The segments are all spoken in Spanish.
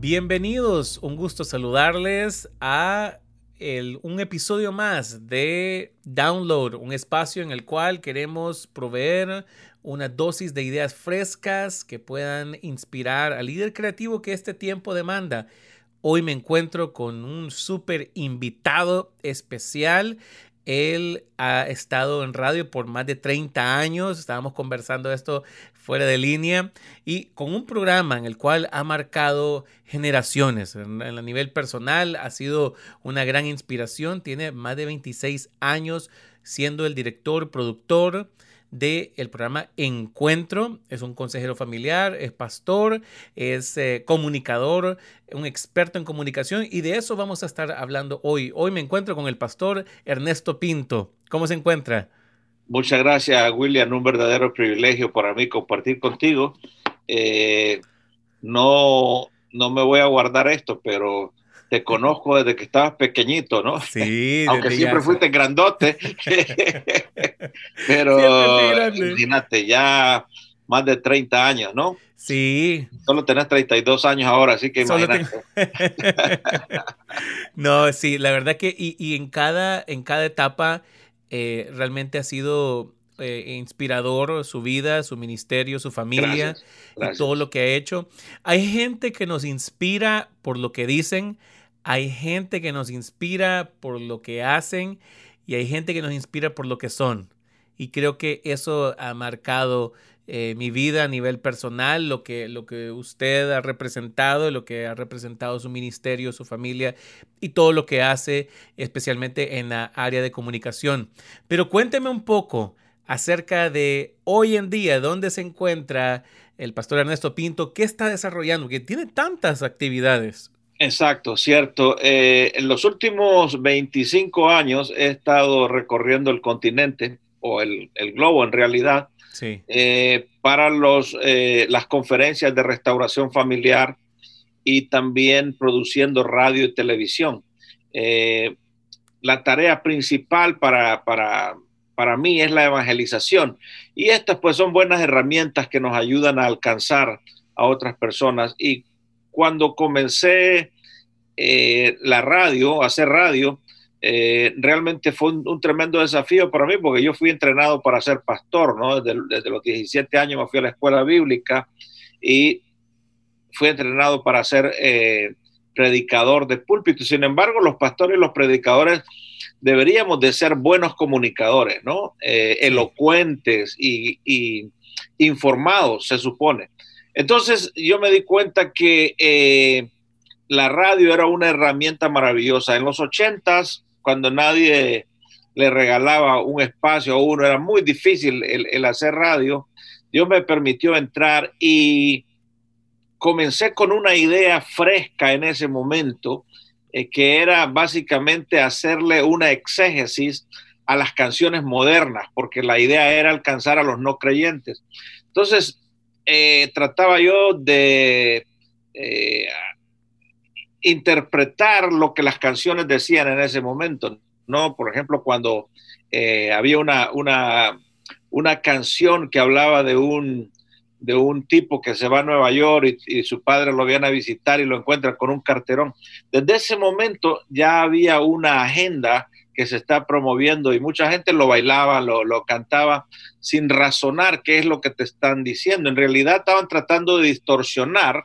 Bienvenidos, un gusto saludarles a un episodio más de Download, un espacio en el cual queremos proveer una dosis de ideas frescas que puedan inspirar al líder creativo que este tiempo demanda. Hoy me encuentro con un súper invitado especial. Él ha estado en radio por más de 30 años. Estábamos conversando esto fuera de línea y con un programa en el cual ha marcado generaciones. En, el nivel personal ha sido una gran inspiración. Tiene más de 26 años siendo el director, productor del el programa Encuentro. Es un consejero familiar, es pastor, es eh, comunicador, un experto en comunicación y de eso vamos a estar hablando hoy. Hoy me encuentro con el pastor Ernesto Pinto. ¿Cómo se encuentra? Muchas gracias, William. Un verdadero privilegio para mí compartir contigo. Eh, no, no me voy a guardar esto, pero te conozco desde que estabas pequeñito, ¿no? Sí. Aunque siempre fuiste grandote. Pero imagínate, ya más de 30 años, ¿no? Sí. Solo tenés 32 años ahora, así que imagínate. no, sí, la verdad que y, en, cada, en cada etapa eh, realmente ha sido eh, inspirador su vida, su ministerio, su familia y todo lo que ha hecho. Hay gente que nos inspira por lo que dicen, hay gente que nos inspira por lo que hacen y hay gente que nos inspira por lo que son. Y creo que eso ha marcado eh, mi vida a nivel personal, lo que, lo que usted ha representado, lo que ha representado su ministerio, su familia y todo lo que hace, especialmente en la área de comunicación. Pero cuénteme un poco acerca de hoy en día, dónde se encuentra el pastor Ernesto Pinto, qué está desarrollando, que tiene tantas actividades. Exacto, cierto. Eh, en los últimos 25 años he estado recorriendo el continente o el, globo en realidad eh, para los, eh, las conferencias de restauración familiar y también produciendo radio y televisión. la tarea principal para, para, para mí es la evangelización. Y estas pues son buenas herramientas que nos ayudan a alcanzar a otras personas. Y cuando comencé eh, la radio, hacer radio, eh, realmente fue un, tremendo desafío para mí porque yo fui entrenado para ser pastor, ¿no? Desde, los 17 años me fui a la escuela bíblica y fui entrenado para ser eh, predicador de púlpito. Sin embargo, los pastores y los predicadores deberíamos de ser buenos comunicadores, ¿no? elocuentes y, y informados, se supone. Entonces yo me di cuenta que eh, la radio era una herramienta maravillosa. En los ochentas, cuando nadie le regalaba un espacio a uno, era muy difícil el, hacer radio. Dios me permitió entrar y comencé con una idea fresca en ese momento, eh, que era básicamente hacerle una exégesis a las canciones modernas, porque la idea era alcanzar a los no creyentes. Entonces, eh, trataba yo de eh, interpretar lo que las canciones decían en ese momento, ¿no? Por ejemplo, cuando eh, había una, una, una, canción que hablaba de un, de un tipo que se va a Nueva York y, y, su padre lo viene a visitar y lo encuentra con un carterón. Desde ese momento ya había una agenda que se está promoviendo y mucha gente lo bailaba, lo, cantaba sin razonar qué es lo que te están diciendo. En realidad estaban tratando de distorsionar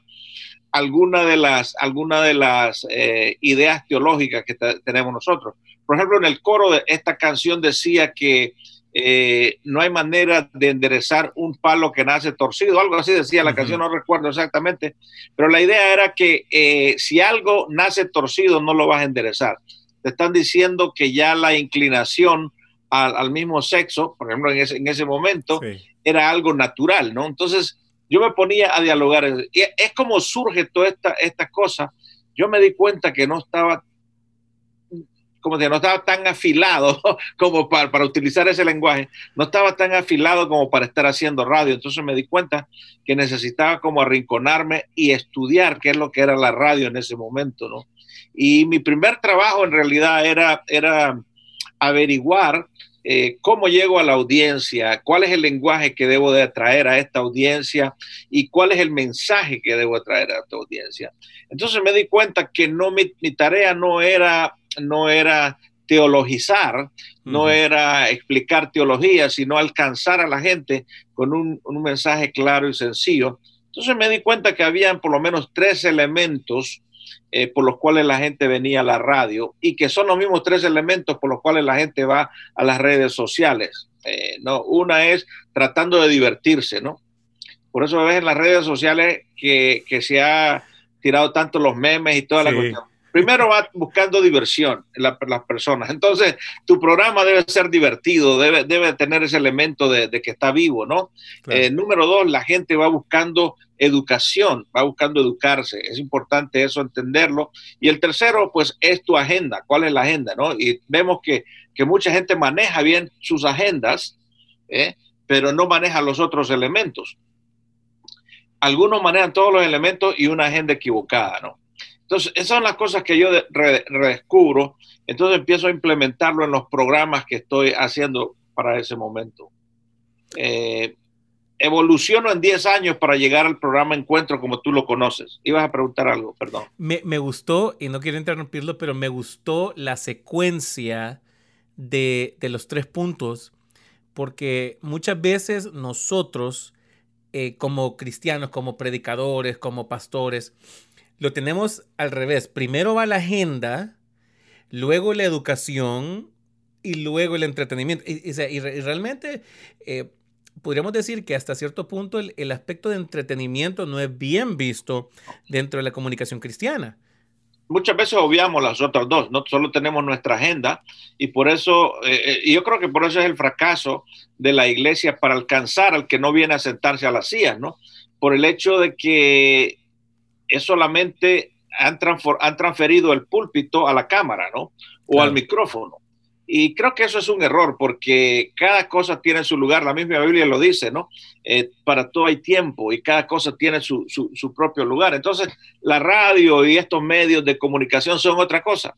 alguna de las, alguna de las eh, ideas teológicas que tenemos nosotros. Por ejemplo, en el coro de esta canción decía que eh, no hay manera de enderezar un palo que nace torcido, algo así decía la canción, no recuerdo exactamente, pero la idea era que eh, si algo nace torcido no lo vas a enderezar te están diciendo que ya la inclinación al, mismo sexo, por ejemplo, en ese, en ese momento, era algo natural, ¿no? Entonces, yo me ponía a dialogar. Y es como surge toda esta, esta cosa. Yo me di cuenta que no estaba, como no estaba tan afilado como para, para utilizar ese lenguaje, no estaba tan afilado como para estar haciendo radio. Entonces me di cuenta que necesitaba como arrinconarme y estudiar qué es lo que era la radio en ese momento, ¿no? Y mi primer trabajo en realidad era, era averiguar eh, cómo llego a la audiencia, cuál es el lenguaje que debo de traer a esta audiencia y cuál es el mensaje que debo traer a esta audiencia. Entonces me di cuenta que no mi, tarea no era, no era teologizar, no era explicar teología, sino alcanzar a la gente con un, un, mensaje claro y sencillo. Entonces me di cuenta que habían por lo menos tres elementos eh, por los cuales la gente venía a la radio y que son los mismos tres elementos por los cuales la gente va a las redes sociales. Eh, ¿no? Una es tratando de divertirse, ¿no? Por eso ves en las redes sociales que, se ha tirado tanto los memes y toda la cuestión primero va buscando diversión las personas. Entonces, tu programa debe ser divertido, debe, debe tener ese elemento de, que está vivo, ¿no? Eh, número dos, la gente va buscando educación, va buscando educarse. Es importante eso entenderlo. Y el tercero, pues, es tu agenda. ¿Cuál es la agenda, no? Y vemos que, mucha gente maneja bien sus agendas, ¿eh? pero no maneja los otros elementos. Algunos manejan todos los elementos y una agenda equivocada, ¿no? Entonces, esas son las cosas que yo redescubro. Entonces empiezo a implementarlo en los programas que estoy haciendo para ese momento. Eh, evoluciono en 10 años para llegar al programa Encuentro como tú lo conoces. Ibas a preguntar algo, perdón. Me, me gustó, y no quiero interrumpirlo, pero me gustó la secuencia de, de los tres puntos, porque muchas veces nosotros, eh, como cristianos, como predicadores, como pastores, lo tenemos al revés. Primero va la agenda, luego la educación y luego el entretenimiento. Y, realmente eh, podríamos decir que hasta cierto punto el, aspecto de entretenimiento no es bien visto dentro de la comunicación cristiana. Muchas veces obviamos las otras dos, no solo tenemos nuestra agenda y por eso, eh, eh, yo creo que por eso es el fracaso de la iglesia para alcanzar al que no viene a sentarse a las sillas, ¿no? Por el hecho de que es solamente han, han transferido el púlpito a la cámara, ¿no? O al micrófono. Y creo que eso es un error porque cada cosa tiene su lugar, la misma Biblia lo dice, ¿no? Eh, para todo hay tiempo y cada cosa tiene su, su, propio lugar. Entonces, la radio y estos medios de comunicación son otra cosa.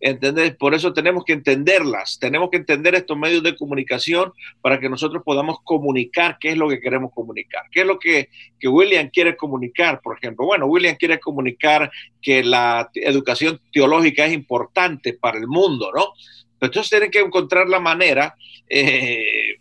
¿Entendés? Por eso tenemos que entenderlas, tenemos que entender estos medios de comunicación para que nosotros podamos comunicar qué es lo que queremos comunicar, qué es lo que, que William quiere comunicar, por ejemplo. Bueno, William quiere comunicar que la educación teológica es importante para el mundo, ¿no? Entonces tienen que encontrar la manera eh,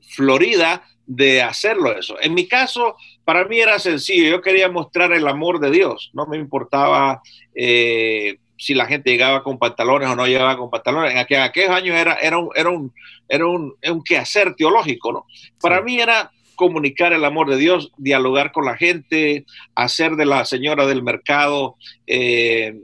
florida de hacerlo eso. En mi caso, para mí era sencillo, yo quería mostrar el amor de Dios, no me importaba... Eh, si la gente llegaba con pantalones o no llegaba con pantalones. En, aquellos años era, era, un, era, un, era un, un quehacer teológico, ¿no? Para mí era comunicar el amor de Dios, dialogar con la gente, hacer de la señora del mercado eh,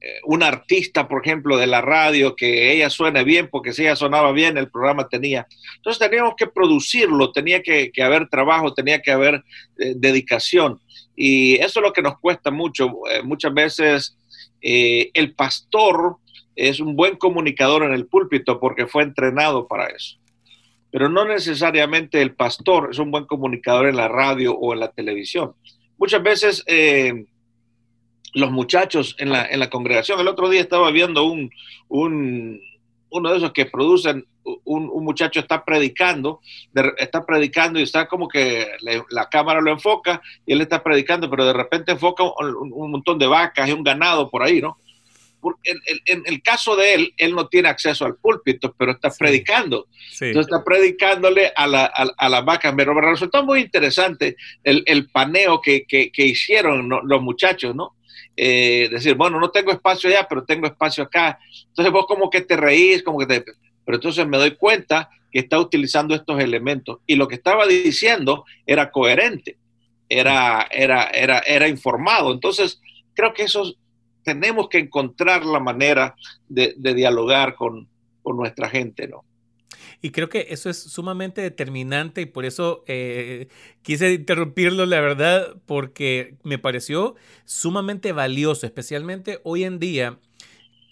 eh, una artista, por ejemplo, de la radio, que ella suene bien, porque si ella sonaba bien, el programa tenía. Entonces teníamos que producirlo, tenía que, haber trabajo, tenía que haber eh, dedicación. Y eso es lo que nos cuesta mucho. muchas veces eh, el pastor es un buen comunicador en el púlpito porque fue entrenado para eso. Pero no necesariamente el pastor es un buen comunicador en la radio o en la televisión. Muchas veces eh, los muchachos en la, congregación, el otro día estaba viendo un, uno de esos que producen, un, muchacho está predicando, está predicando y está como que la cámara lo enfoca y él está predicando, pero de repente enfoca un, montón de vacas y un ganado por ahí, ¿no? en, el caso de él, él no tiene acceso al púlpito, pero está predicando. Entonces está predicándole a, la, a, las vacas. Pero me resultó muy interesante el, paneo que, que, hicieron los muchachos, ¿no? Eh, decir, bueno, no tengo espacio allá, pero tengo espacio acá. Entonces vos como que te reís, como que te... Pero entonces me doy cuenta que está utilizando estos elementos y lo que estaba diciendo era coherente, era, era, era, era informado. Entonces creo que eso tenemos que encontrar la manera de, dialogar con, con nuestra gente, ¿no? Y creo que eso es sumamente determinante y por eso eh, quise interrumpirlo, la verdad, porque me pareció sumamente valioso, especialmente hoy en día,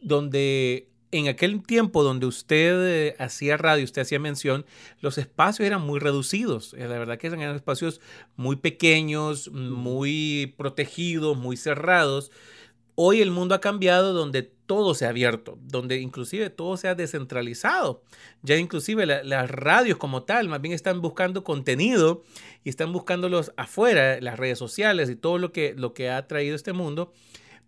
donde en aquel tiempo donde usted eh, hacía radio, usted hacía mención, los espacios eran muy reducidos. Eh, la verdad que eran espacios muy pequeños, muy protegidos, muy cerrados Hoy el mundo ha cambiado donde todo se ha abierto, donde inclusive todo se ha descentralizado. Ya inclusive las radios como tal, más bien están buscando contenido y están buscándolos afuera, las redes sociales y todo lo que, lo que ha traído este mundo.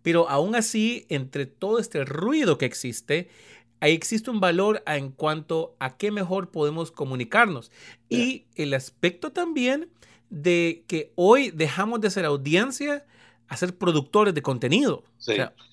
Pero aún así, entre todo este ruido que existe, ahí existe un valor en cuanto a qué mejor podemos comunicarnos. Y el aspecto también de que hoy dejamos de ser audiencia a ser productores de contenido.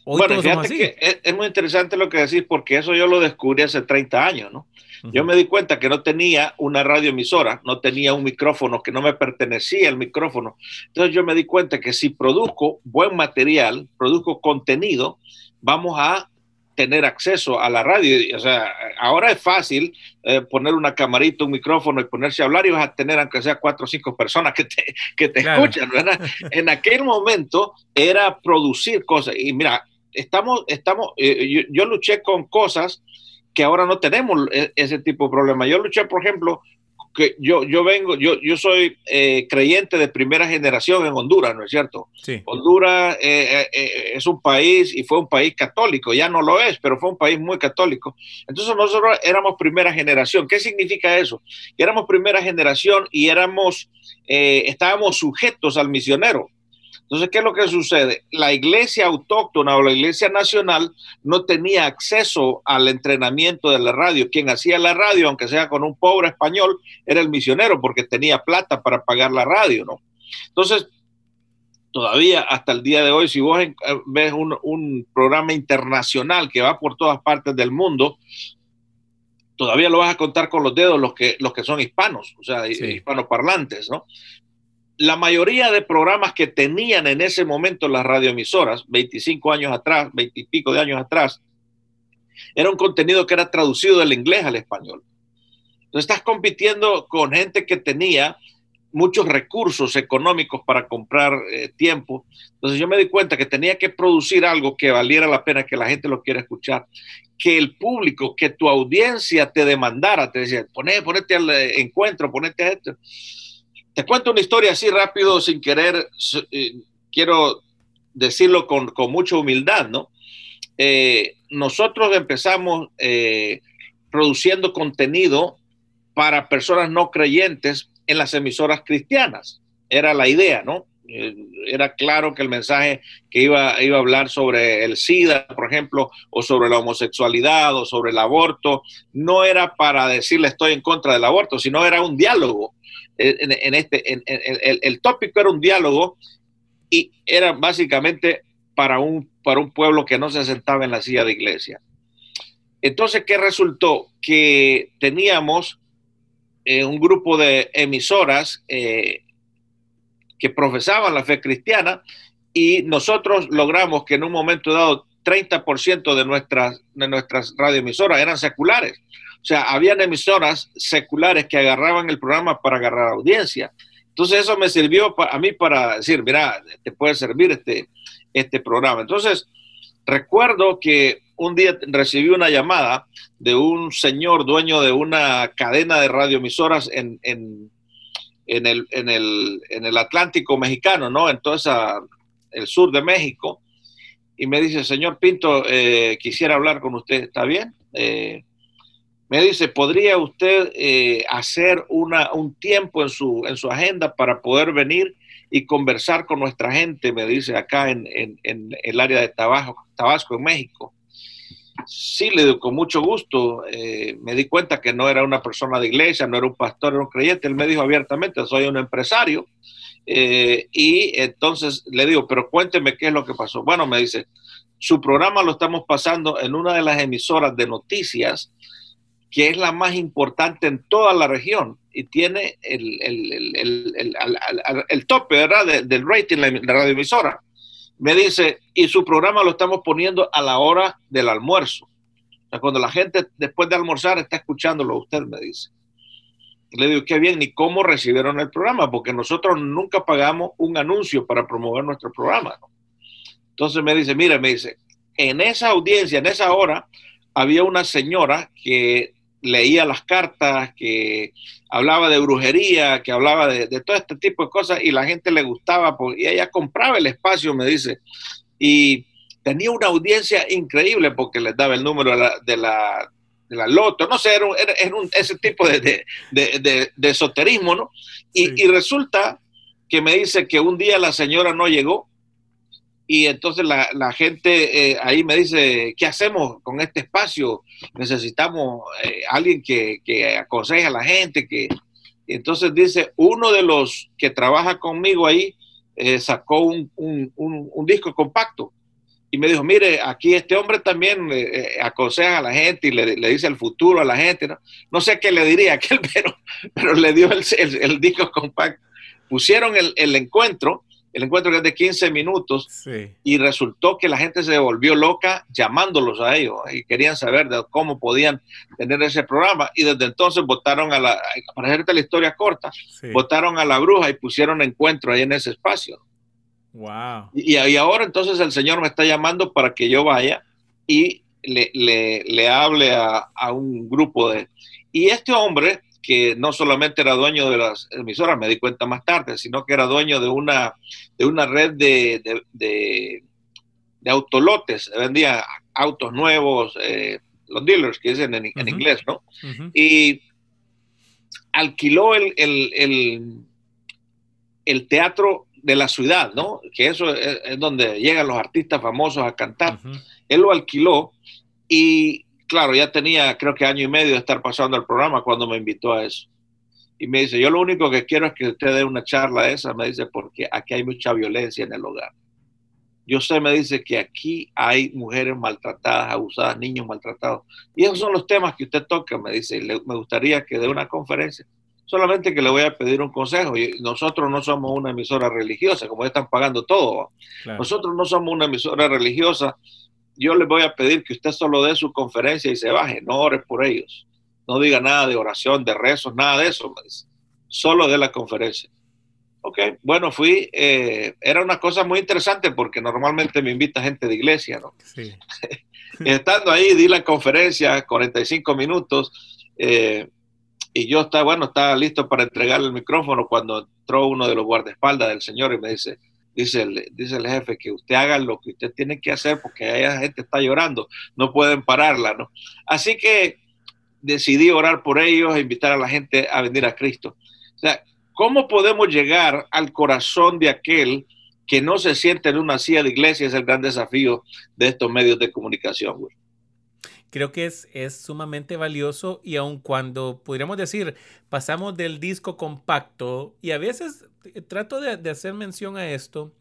bueno, fíjate que es, muy interesante lo que decís porque eso yo lo descubrí hace 30 años, ¿no? Yo me di cuenta que no tenía una radioemisora, no tenía un micrófono, que no me pertenecía el micrófono. Entonces yo me di cuenta que si produzco buen material, produzco contenido, vamos a tener acceso a la radio. O sea, ahora es fácil eh, poner una camarita, un micrófono y ponerse a hablar y vas a tener, aunque sea cuatro o cinco personas que te, que te escuchan, ¿verdad? en aquel momento era producir cosas. Y mira, estamos, estamos, eh, yo, luché con cosas que ahora no tenemos e, ese tipo de problema. Yo luché, por ejemplo, que yo, yo vengo, yo, yo soy eh, creyente de primera generación en Honduras, ¿no es cierto? Sí. Honduras eh, eh, es un país y fue un país católico, ya no lo es, pero fue un país muy católico. Entonces nosotros éramos primera generación. ¿Qué significa eso? éramos primera generación y éramos, estábamos sujetos al misionero. Entonces, ¿qué es lo que sucede? La iglesia autóctona o la iglesia nacional no tenía acceso al entrenamiento de la radio. Quien hacía la radio, aunque sea con un pobre español, era el misionero porque tenía plata para pagar la radio, ¿no? Entonces, todavía hasta el día de hoy, si vos eh, ves un, programa internacional que va por todas partes del mundo, todavía lo vas a contar con los dedos los que, los que son hispanos, o sea, hispanoparlantes, ¿no? La mayoría de programas que tenían en ese momento las radioemisoras, 25 años atrás, 20 y pico de años atrás, era un contenido que era traducido del inglés al español. Entonces estás compitiendo con gente que tenía muchos recursos económicos para comprar eh, tiempo. Entonces yo me di cuenta que tenía que producir algo que valiera la pena, que la gente lo quiera escuchar, que el público, que tu audiencia te demandara, te decía, ponete al encuentro, ponete a esto. Te cuento una historia así rápido, sin querer, eh, quiero decirlo con, mucha humildad, ¿no? Eh, nosotros empezamos eh, produciendo contenido para personas no creyentes en las emisoras cristianas. Era la idea, ¿no? era claro que el mensaje que iba, iba a hablar sobre el SIDA, por ejemplo, o sobre la homosexualidad o sobre el aborto, no era para decirle estoy en contra del aborto, sino era un diálogo en, este, el, tópico era un diálogo y era básicamente para un, para un pueblo que no se sentaba en la silla de iglesia. Entonces, ¿qué resultó? Que teníamos eh, un grupo de emisoras eh, que profesaban la fe cristiana y nosotros logramos que en un momento dado 30% de nuestras, de nuestras radioemisoras eran seculares. O sea, habían emisoras seculares que agarraban el programa para agarrar audiencia. Entonces eso me sirvió a mí para decir, mira, te puede servir este, este programa. Entonces, recuerdo que un día recibí una llamada de un señor dueño de una cadena de radioemisoras en, en, en, el, en, el, en el Atlántico mexicano, ¿no? En todo el sur de México. Y me dice, señor Pinto, eh, quisiera hablar con usted, ¿está bien? Eh, me dice, ¿podría usted eh, hacer una, un tiempo en su, en su agenda para poder venir y conversar con nuestra gente? Me dice acá en, el área de Tabasco, Tabasco, en México. Sí, le digo, con mucho gusto. Eh, me di cuenta que no era una persona de iglesia, no era un pastor, era un creyente. Él me dijo abiertamente, soy un empresario. Eh, y entonces le digo, pero cuénteme qué es lo que pasó. Bueno, me dice, su programa lo estamos pasando en una de las emisoras de noticias que es la más importante en toda la región y tiene el, tope ¿verdad? del rating de la radioemisora. Me dice, y su programa lo estamos poniendo a la hora del almuerzo. O sea, cuando la gente después de almorzar está escuchándolo, usted me dice. Le digo, qué bien, ni cómo recibieron el programa, porque nosotros nunca pagamos un anuncio para promover nuestro programa. Entonces me dice, mire, me dice, en esa audiencia, en esa hora, había una señora que leía las cartas, que hablaba de brujería, que hablaba de, todo este tipo de cosas y la gente le gustaba y ella compraba el espacio, me dice. Y tenía una audiencia increíble porque les daba el número de la, de la, loto, no sé, era, un, ese tipo de, de, de, esoterismo, ¿no? Y, y, resulta que me dice que un día la señora no llegó y entonces la, la gente eh, ahí me dice, ¿qué hacemos con este espacio? Necesitamos eh, alguien que, que, aconseje a la gente. Que... entonces dice, uno de los que trabaja conmigo ahí eh, sacó un, un, un, disco compacto y me dijo, mire, aquí este hombre también aconseja a la gente y le, dice el futuro a la gente. No, no sé qué le diría aquel, pero, pero le dio el, el, el disco compacto. Pusieron el, el encuentro el encuentro que es de 15 minutos y resultó que la gente se volvió loca llamándolos a ellos y querían saber de cómo podían tener ese programa y desde entonces votaron a la, para hacerte la historia corta, votaron a la bruja y pusieron encuentro ahí en ese espacio. Wow. Y, y, ahora entonces el Señor me está llamando para que yo vaya y le, le, le hable a, a un grupo de... Y este hombre que no solamente era dueño de las emisoras, me di cuenta más tarde, sino que era dueño de una, de una red de, de, de, autolotes, vendía autos nuevos, eh, los dealers que dicen en, inglés, ¿no? Y alquiló el, el, el, teatro de la ciudad, ¿no? Que eso es, donde llegan los artistas famosos a cantar. Él lo alquiló y claro, ya tenía creo que año y medio de estar pasando el programa cuando me invitó a eso. Y me dice, yo lo único que quiero es que usted dé una charla esa, me dice, porque aquí hay mucha violencia en el hogar. Yo sé, me dice que aquí hay mujeres maltratadas, abusadas, niños maltratados. Y esos son los temas que usted toca, me dice. me gustaría que dé una conferencia. Solamente que le voy a pedir un consejo. Y nosotros no somos una emisora religiosa, como están pagando todo. Nosotros no somos una emisora religiosa yo les voy a pedir que usted solo dé su conferencia y se baje, no ore por ellos. No diga nada de oración, de rezos, nada de eso. Solo dé la conferencia. Ok, bueno, fui, eh, era una cosa muy interesante porque normalmente me invita gente de iglesia, ¿no? Sí. Estando ahí, di la conferencia, 45 minutos, eh, y yo estaba, bueno, estaba listo para entregarle el micrófono cuando entró uno de los guardaespaldas del Señor y me dice, dice el, dice el jefe, que usted haga lo que usted tiene que hacer porque esa gente está llorando, no pueden pararla, ¿no? Así que decidí orar por ellos e invitar a la gente a venir a Cristo. O sea, ¿cómo podemos llegar al corazón de aquel que no se siente en una silla de iglesia? Es el gran desafío de estos medios de comunicación, güey creo que es, es sumamente valioso y aun cuando podríamos decir, pasamos del disco compacto y a veces eh, trato de, hacer mención a esto,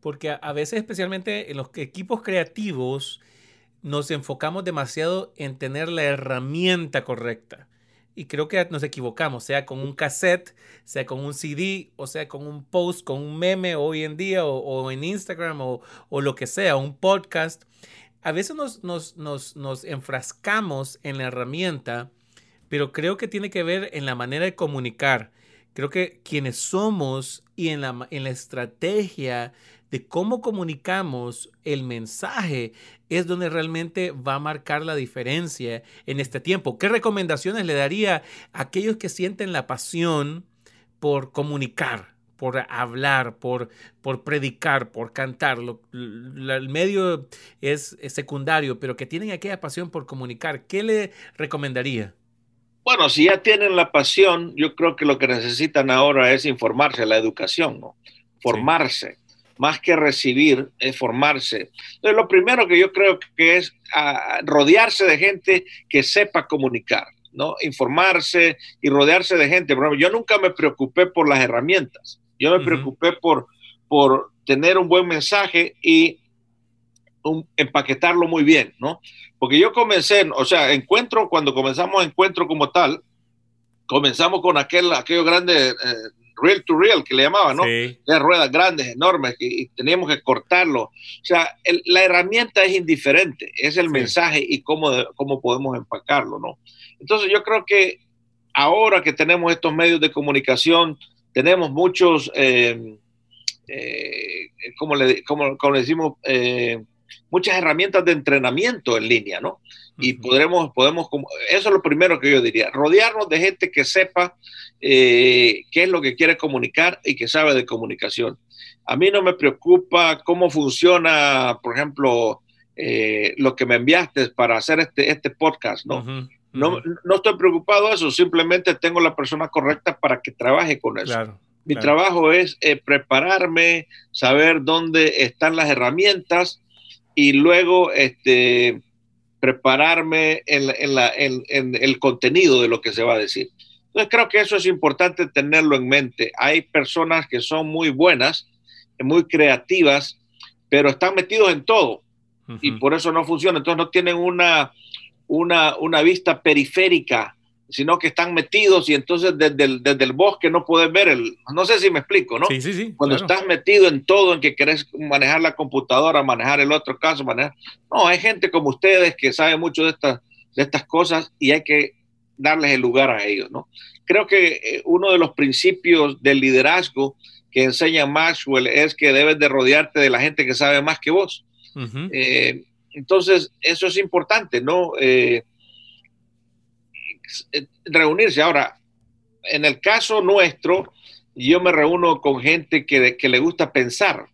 porque a, veces especialmente en los equipos creativos nos enfocamos demasiado en tener la herramienta correcta. Y creo que nos equivocamos, sea con un cassette, sea con un CD, o sea con un post, con un meme hoy en día, o, en Instagram, o, o, lo que sea, un podcast a veces nos, enfrascamos en la herramienta, pero creo que tiene que ver en la manera de comunicar. Creo que quienes somos y en la, en la estrategia de cómo comunicamos el mensaje es donde realmente va a marcar la diferencia en este tiempo. ¿Qué recomendaciones le daría a aquellos que sienten la pasión por comunicar? Por hablar, por, por predicar, por cantar. el medio es, secundario, pero que tienen aquella pasión por comunicar. ¿Qué le recomendaría? Bueno, si ya tienen la pasión, yo creo que lo que necesitan ahora es informarse, la educación, ¿no? Formarse. Más que recibir, es formarse. Entonces, lo primero que yo creo que es ah, rodearse de gente que sepa comunicar. ¿no? informarse y rodearse de gente. yo nunca me preocupé por las herramientas. Yo me preocupé por, por tener un buen mensaje y empaquetarlo muy bien, ¿no? Porque yo comencé, o sea, encuentro, cuando comenzamos encuentro como tal, comenzamos con aquel, aquello grande, eh, real to real, que le llamaban, ¿no? Sí. Las ruedas grandes, enormes, y, teníamos que cortarlo. O sea, la herramienta es indiferente, es el mensaje y cómo, cómo podemos empacarlo, ¿no? Entonces yo creo que ahora que tenemos estos medios de comunicación, tenemos muchos, eh, eh, como, le, como, decimos, eh, muchas herramientas de entrenamiento en línea, ¿no? Y podremos, podemos, eso es lo primero que yo diría, rodearnos de gente que sepa eh, qué es lo que quiere comunicar y que sabe de comunicación. A mí no me preocupa cómo funciona, por ejemplo, eh, lo que me enviaste para hacer este, este podcast, ¿no? No, no estoy preocupado de eso, simplemente tengo la persona correcta para que trabaje con eso. Mi trabajo es eh, prepararme, saber dónde están las herramientas y luego este, prepararme en, en, el contenido de lo que se va a decir. Entonces creo que eso es importante tenerlo en mente. Hay personas que son muy buenas, muy creativas, pero están metidos en todo y por eso no funciona. Entonces no tienen una, una, una vista periférica sino que están metidos y entonces desde el, desde el bosque no puedes ver el, no sé si me explico, ¿no? Sí, sí, sí. Cuando estás metido en todo, en que querés manejar la computadora, manejar el otro caso, manejar... No, hay gente como ustedes que sabe mucho de estas, de estas cosas y hay que darles el lugar a ellos, ¿no? Creo que eh, uno de los principios del liderazgo que enseña Maxwell es que debes de rodearte de la gente que sabe más que vos. Eh, entonces, eso es importante, ¿no? Eh, eh, reunirse. Ahora, en el caso nuestro, yo me reúno con gente que, le gusta pensar,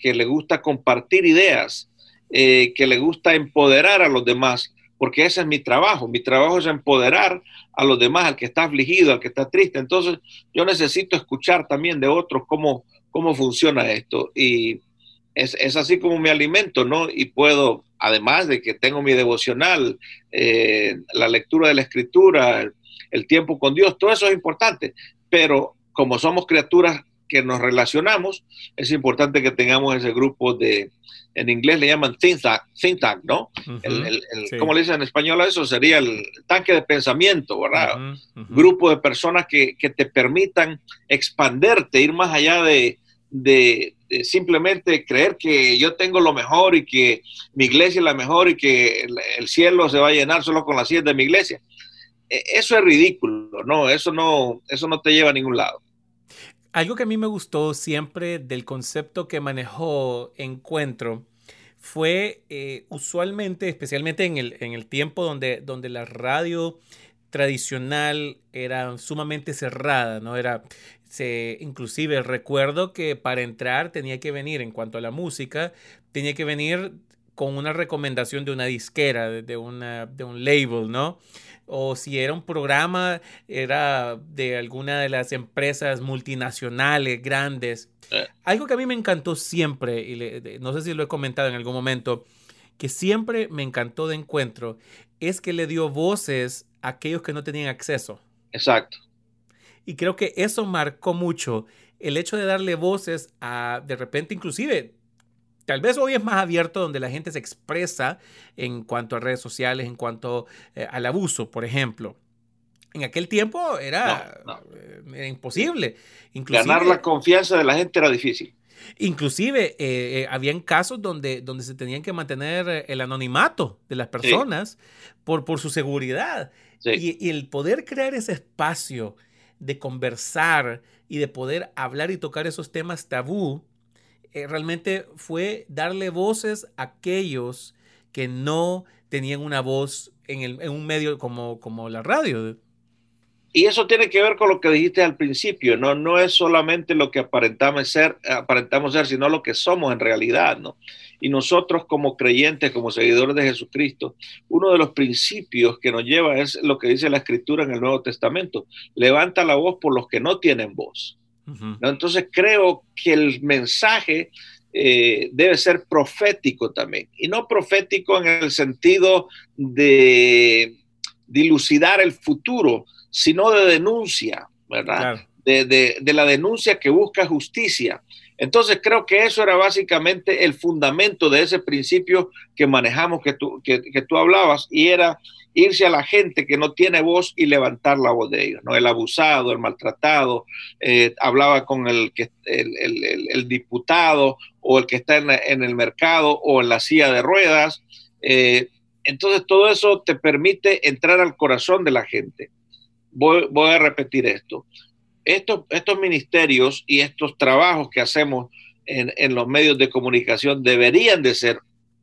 que le gusta compartir ideas, eh, que le gusta empoderar a los demás, porque ese es mi trabajo. Mi trabajo es empoderar a los demás, al que está afligido, al que está triste. Entonces, yo necesito escuchar también de otros cómo, cómo funciona esto. Y es, es así como me alimento, ¿no? Y puedo además de que tengo mi devocional, eh, la lectura de la escritura, el, tiempo con Dios, todo eso es importante, pero como somos criaturas que nos relacionamos, es importante que tengamos ese grupo de, en inglés le llaman think tank, ¿no? ¿Cómo le dicen en español a eso? Sería el tanque de pensamiento, ¿verdad? Grupo de personas que, que, te permitan expanderte, ir más allá de, de, simplemente creer que yo tengo lo mejor y que mi iglesia es la mejor y que el, cielo se va a llenar solo con las sillas de mi iglesia. E, eso es ridículo, no, eso no, eso no te lleva a ningún lado. Algo que a mí me gustó siempre del concepto que manejó Encuentro fue eh, usualmente, especialmente en el, en el tiempo donde, donde la radio tradicional era sumamente cerrada, ¿no? Era, se, inclusive recuerdo que para entrar tenía que venir, en cuanto a la música, tenía que venir con una recomendación de una disquera, de, una, de un label, ¿no? O si era un programa, era de alguna de las empresas multinacionales grandes. Eh. Algo que a mí me encantó siempre, y no sé si lo he comentado en algún momento, que siempre me encantó de encuentro, es que le dio voces a aquellos que no tenían acceso. Exacto. Y creo que eso marcó mucho el hecho de darle voces a, de repente, inclusive, tal vez hoy es más abierto donde la gente se expresa en cuanto a redes sociales, en cuanto eh, al abuso, por ejemplo. En aquel tiempo era, eh, imposible. Ganar la confianza de la gente era difícil. Inclusive, eh, habían casos donde, donde se tenían que mantener el anonimato de las personas por, por su seguridad. Y, y, el poder crear ese espacio de conversar y de poder hablar y tocar esos temas tabú, eh, realmente fue darle voces a aquellos que no tenían una voz en, el, en un medio como, como la radio. Y eso tiene que ver con lo que dijiste al principio, ¿no? No es solamente lo que aparentamos ser, aparentamos ser, sino lo que somos en realidad, ¿no? Y nosotros como creyentes, como seguidores de Jesucristo, uno de los principios que nos lleva es lo que dice la Escritura en el Nuevo Testamento. Levanta la voz por los que no tienen voz. Entonces creo que el mensaje eh, debe ser profético también. Y no profético en el sentido de dilucidar el futuro, sino de denuncia, ¿verdad? De, de, la denuncia que busca justicia. Entonces creo que eso era básicamente el fundamento de ese principio que manejamos, que tú, que, tú hablabas, y era irse a la gente que no tiene voz y levantar la voz de ellos, ¿no? El abusado, el maltratado, eh, hablaba con el, el, el, el, diputado o el que está en, en, el mercado o en la silla de ruedas. Eh, entonces todo eso te permite entrar al corazón de la gente voy, a repetir esto. Estos, estos ministerios y estos trabajos que hacemos en, los medios de comunicación deberían de ser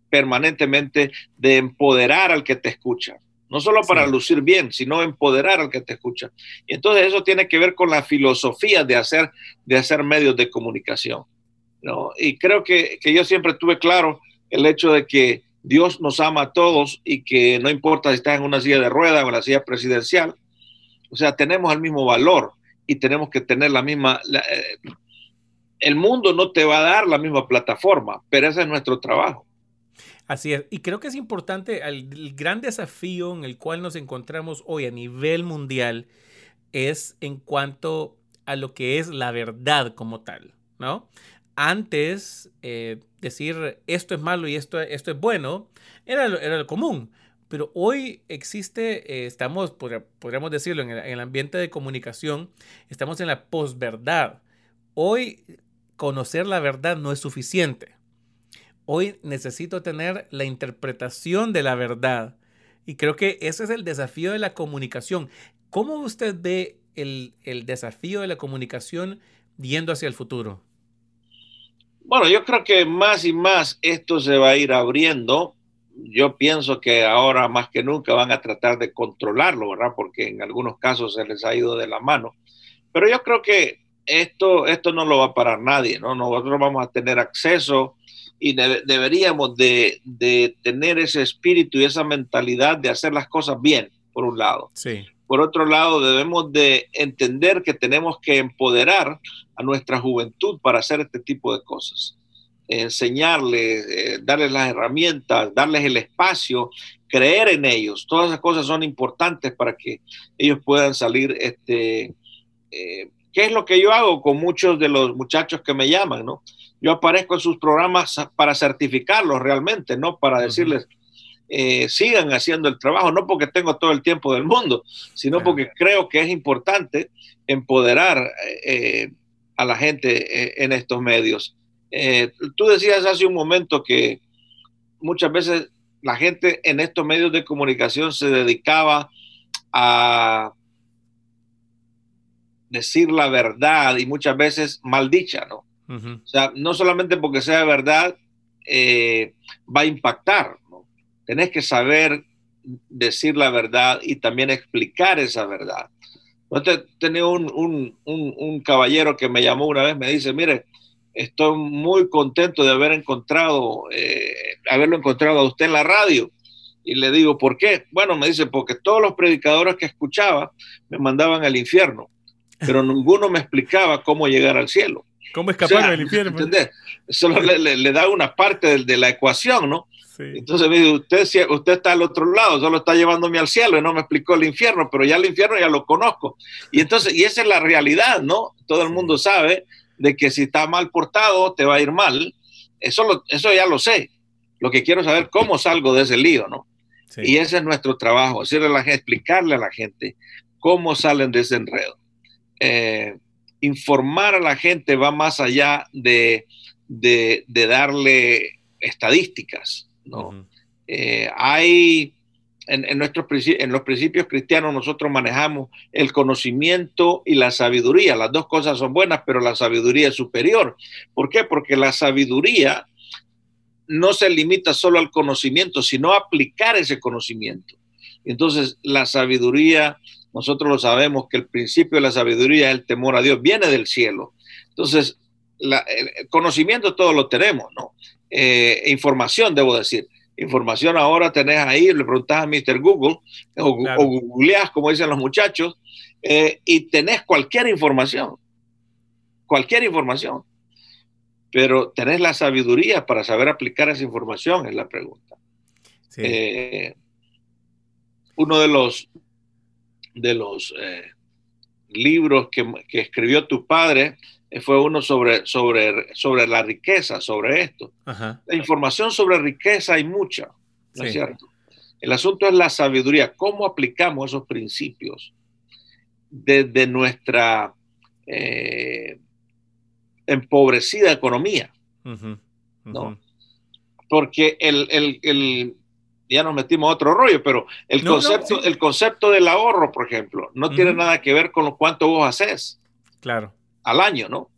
permanentemente de empoderar al que te escucha. No solo para lucir bien, sino empoderar al que te escucha. Y entonces eso tiene que ver con la filosofía de hacer, de hacer medios de comunicación. ¿no? Y creo que, que yo siempre tuve claro el hecho de que Dios nos ama a todos y que no importa si estás en una silla de ruedas o en la silla presidencial, o sea, tenemos el mismo valor y tenemos que tener la misma... Eh, el mundo no te va a dar la misma plataforma, pero ese es nuestro trabajo. Así es, y creo que es importante, el, gran desafío en el cual nos encontramos hoy a nivel mundial es en cuanto a lo que es la verdad como tal, ¿no? Antes, eh, decir esto es malo y esto, esto es bueno era, era lo común, pero hoy existe, eh, estamos, podríamos decirlo, en el, ambiente de comunicación, estamos en la posverdad. Hoy conocer la verdad no es suficiente. Hoy necesito tener la interpretación de la verdad. Y creo que ese es el desafío de la comunicación. ¿Cómo usted ve el, el desafío de la comunicación yendo hacia el futuro? Bueno, yo creo que más y más esto se va a ir abriendo yo pienso que ahora más que nunca van a tratar de controlarlo, ¿verdad? Porque en algunos casos se les ha ido de la mano. Pero yo creo que esto, esto no lo va a parar nadie, ¿no? Nosotros vamos a tener acceso y deberíamos de, de, tener ese espíritu y esa mentalidad de hacer las cosas bien, por un lado. Sí. Por otro lado, debemos de entender que tenemos que empoderar a nuestra juventud para hacer este tipo de cosas enseñarles, eh, darles las herramientas, darles el espacio, creer en ellos. Todas esas cosas son importantes para que ellos puedan salir. Este, eh, ¿Qué es lo que yo hago con muchos de los muchachos que me llaman? ¿no? Yo aparezco en sus programas para certificarlos realmente, no para decirles, eh, sigan haciendo el trabajo, no porque tengo todo el tiempo del mundo, sino porque creo que es importante empoderar a la gente en estos medios. Eh, tú decías hace un momento que muchas veces la gente en estos medios de comunicación se dedicaba a decir la verdad y muchas veces maldicha, ¿no? O sea, no solamente porque sea verdad eh, va a impactar, ¿no? Tenés que saber decir la verdad y también explicar esa verdad. Entonces, tenía un, un, un, un caballero que me llamó una vez, me dice, mire, estoy muy contento de haber encontrado, eh, haberlo encontrado a usted en la radio. Y le digo, ¿por qué? Bueno, me dice, porque todos los predicadores que escuchaba me mandaban al infierno, pero ninguno me explicaba cómo llegar al cielo. ¿Cómo escapar del infierno? ¿entendés? Solo le, da una parte de, la ecuación, ¿no? Entonces me dice, usted, usted está al otro lado, solo está llevándome al cielo y no me explicó el infierno, pero ya el infierno ya lo conozco. Y entonces, y esa es la realidad, ¿no? Todo el mundo sabe de que si está mal portado te va a ir mal. Eso, eso ya lo sé. Lo que quiero saber cómo salgo de ese lío, ¿no? Y ese es nuestro trabajo, decirle a la gente, explicarle a la gente cómo salen de ese enredo. Eh, informar a la gente va más allá de, de, darle estadísticas, ¿no? Eh, hay en, en los principios cristianos nosotros manejamos el conocimiento y la sabiduría. Las dos cosas son buenas, pero la sabiduría es superior. ¿Por qué? Porque la sabiduría no se limita solo al conocimiento, sino a aplicar ese conocimiento. Entonces, la sabiduría, nosotros lo sabemos que el principio de la sabiduría es el temor a Dios, viene del cielo. Entonces, el conocimiento todo lo tenemos, ¿no? Eh, información, debo decir información ahora tenés ahí, le preguntas a Mr. Google o, googleás, como dicen los muchachos, eh, y tenés cualquier información, cualquier información. Pero tenés la sabiduría para saber aplicar esa información, es la pregunta. Eh, uno de los, de los eh, libros que, que escribió tu padre fue uno sobre, sobre, sobre la riqueza, sobre esto. La información sobre riqueza hay mucha, ¿no es cierto? El asunto es la sabiduría, cómo aplicamos esos principios desde nuestra eh, empobrecida economía, ¿no? Porque el, el, el, ya nos metimos a otro rollo, pero el, concepto, el concepto del ahorro, por ejemplo, no tiene nada que ver con lo cuánto vos haces. Claro al año, ¿no?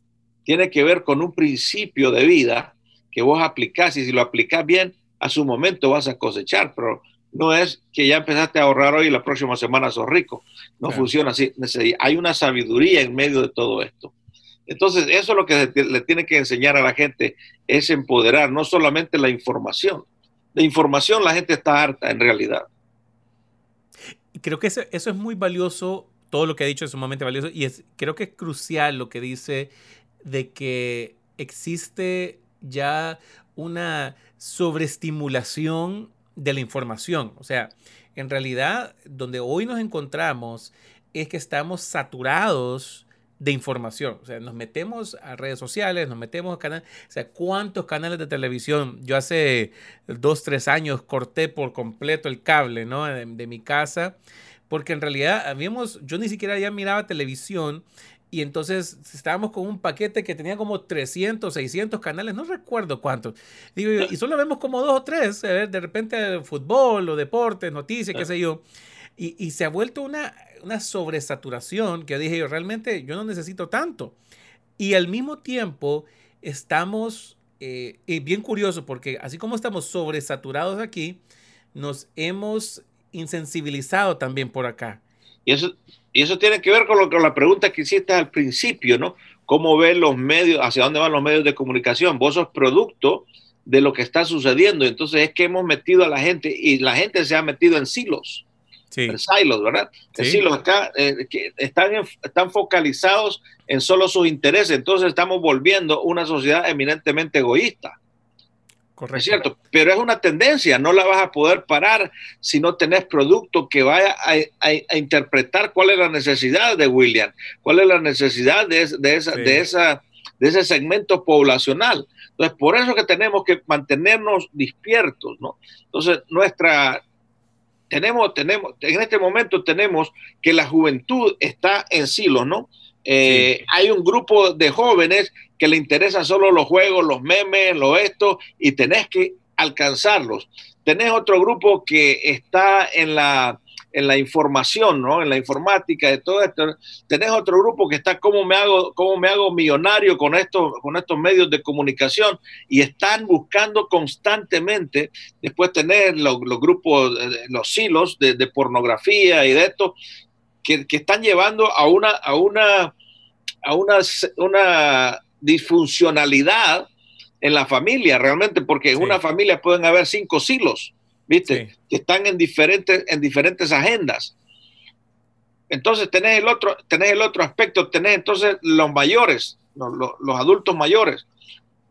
Tiene que ver con un principio de vida que vos aplicás y si lo aplicás bien, a su momento vas a cosechar, pero no es que ya empezaste a ahorrar hoy y la próxima semana sos rico. No funciona así. Hay una sabiduría en medio de todo esto. Entonces, eso es lo que le tiene que enseñar a la gente, es empoderar, no solamente la información. De información la gente está harta en realidad. Creo que eso, es muy valioso, todo lo que ha dicho es sumamente valioso y es, creo que es crucial lo que dice de que existe ya una sobreestimulación de la información. O sea, en realidad, donde hoy nos encontramos es que estamos saturados de información. O sea, nos metemos a redes sociales, nos metemos a canales. O sea, ¿cuántos canales de televisión? Yo hace dos, tres años corté por completo el cable, de mi casa. Porque en realidad habíamos, yo ni siquiera ya miraba televisión y entonces estábamos con un paquete que tenía como 300, 600 canales, no recuerdo cuántos. Digo, y solo vemos como dos o tres, de repente fútbol o deportes, noticias, qué sé yo. Y, y, se ha vuelto una, una sobresaturación que dije yo, realmente yo no necesito tanto. Y al mismo tiempo estamos, eh, y bien curioso, porque así como estamos sobresaturados aquí, nos hemos insensibilizado también por acá. Y eso, y eso tiene que ver con, lo, con la pregunta que hiciste al principio, ¿no? ¿Cómo ven los medios, hacia dónde van los medios de comunicación? Vos sos producto de lo que está sucediendo. Entonces es que hemos metido a la gente y la gente se ha metido en silos. Sí. En silos, ¿verdad? En silos acá eh, que están, están focalizados en solo sus intereses. Entonces estamos volviendo una sociedad eminentemente egoísta. Correcto. Es cierto, pero es una tendencia, no la vas a poder parar si no tenés producto que vaya a, interpretar cuál es la necesidad de William, cuál es la necesidad de, de, esa, de, esa, de ese segmento poblacional. Entonces, por eso que tenemos que mantenernos despiertos, ¿no? Entonces, nuestra, tenemos, tenemos, en este momento tenemos que la juventud está en silos, ¿no? Eh, hay un grupo de jóvenes que le interesan solo los juegos, los memes, lo esto, y tenés que alcanzarlos. Tenés otro grupo que está en la, en la información, ¿no? En la informática, de todo esto. Tenés otro grupo que está cómo me hago, cómo me hago millonario con estos, con estos medios de comunicación y están buscando constantemente. Después tenés los, grupos, los silos de, de, pornografía y de esto que, están llevando a una, a una, a una, una disfuncionalidad en la familia, realmente, porque en una familia pueden haber cinco silos, ¿viste? Que están en diferentes, en diferentes agendas. Entonces tenés el otro, tenés el otro aspecto, tenés entonces los mayores, los, los, adultos mayores,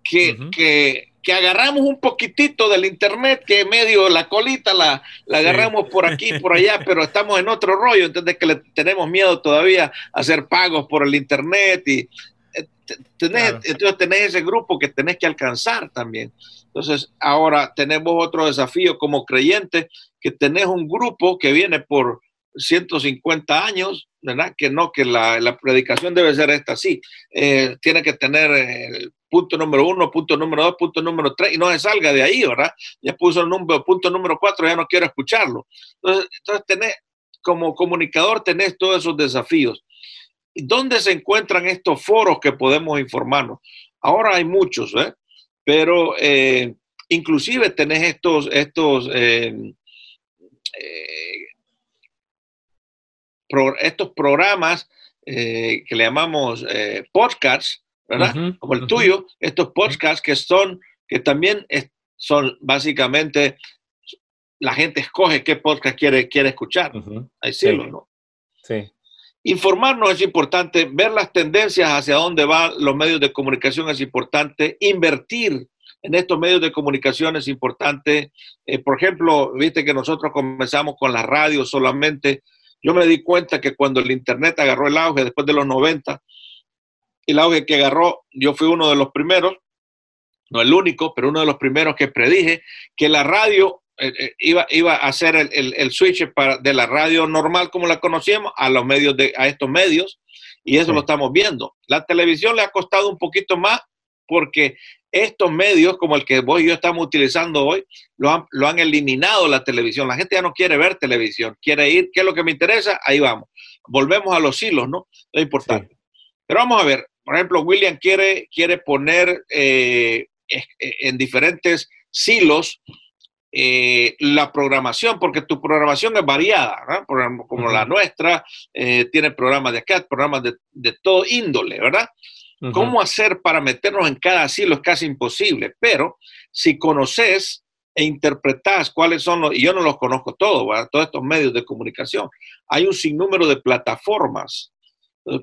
que, que, que agarramos un poquitito del internet, que medio la colita la, la agarramos por aquí por allá, pero estamos en otro rollo, entonces que le tenemos miedo todavía a hacer pagos por el internet y tenés, entonces tenés ese grupo que tenés que alcanzar también. Entonces ahora tenemos otro desafío como creyentes, que tenés un grupo que viene por 150 años, ¿verdad? Que no, que la, la predicación debe ser esta, sí. Eh, tiene que tener eh, punto número uno, punto número dos, punto número tres, y no se salga de ahí, ¿verdad? Ya puso el número, punto número cuatro, ya no quiero escucharlo. Entonces, entonces tenés, como comunicador tenés todos esos desafíos. ¿Y dónde se encuentran estos foros que podemos informarnos? Ahora hay muchos, ¿eh? Pero eh, inclusive tenés estos, estos, eh, estos programas que le llamamos podcasts, ¿verdad? Como el tuyo, estos podcasts que son, que también son básicamente, la gente escoge qué podcast quiere, quiere escuchar. Hay cielo, ¿no? Sí. Informarnos es importante, ver las tendencias hacia dónde van los medios de comunicación es importante, invertir en estos medios de comunicación es importante. Eh, por ejemplo, viste que nosotros comenzamos con la radio solamente. Yo me di cuenta que cuando el Internet agarró el auge después de los 90, el auge que agarró, yo fui uno de los primeros, no el único, pero uno de los primeros que predije que la radio iba, iba a hacer el, switch para, de la radio normal como la conocíamos a los medios de, a estos medios y eso lo estamos viendo. La televisión le ha costado un poquito más porque estos medios como el que vos y yo estamos utilizando hoy lo han, lo han eliminado la televisión. La gente ya no quiere ver televisión, quiere ir, ¿qué es lo que me interesa? Ahí vamos. Volvemos a los hilos, ¿no? Es importante. Pero vamos a ver, por ejemplo, William quiere, quiere poner eh, en diferentes silos eh, la programación, porque tu programación es variada, como la nuestra, eh, tiene programas de acá, programas de, todo índole, ¿verdad? ¿Cómo hacer para meternos en cada asilo es casi imposible, pero si conoces e interpretas cuáles son los, y yo no los conozco todos, todos estos medios de comunicación, hay un sinnúmero de plataformas.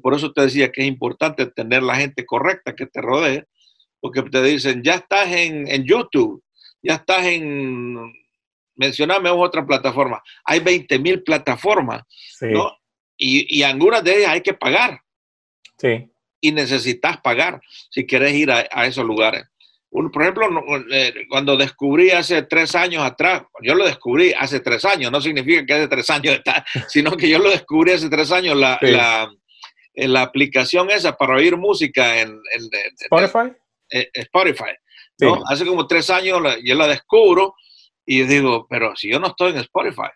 por eso te decía que es importante tener la gente correcta que te rodee, porque te dicen, ya estás en, en YouTube, ya estás en, mencioname otra plataforma, hay 20 mil plataformas, ¿no? Y, y algunas de ellas hay que pagar. Sí. Y necesitas pagar si quieres ir a, esos lugares. por ejemplo, eh, cuando descubrí hace tres años atrás, yo lo descubrí hace tres años, no significa que hace tres años está, sino que yo lo descubrí hace tres años, la, la, la, aplicación esa para oír música en, Spotify. Eh, Spotify. Hace como tres años yo la descubro y digo, pero si yo no estoy en Spotify,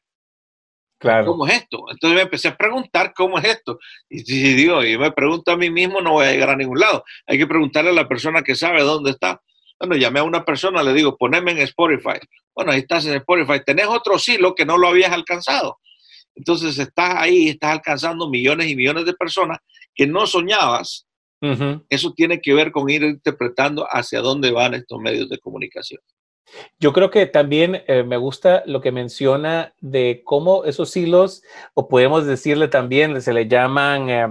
claro. ¿cómo es esto? Entonces me empecé a preguntar cómo es esto. Y si digo, yo me pregunto a mí mismo, no voy a llegar a ningún lado. Hay que preguntarle a la persona que sabe dónde está. Bueno, llamé a una persona, le digo, poneme en Spotify. Bueno, ahí estás en Spotify. Tenés otro silo que no lo habías alcanzado. Entonces estás ahí, estás alcanzando millones y millones de personas que no soñabas eso tiene que ver con ir interpretando hacia dónde van estos medios de comunicación. Yo creo que también eh, me gusta lo que menciona de cómo esos hilos, o podemos decirle también, se le llaman eh,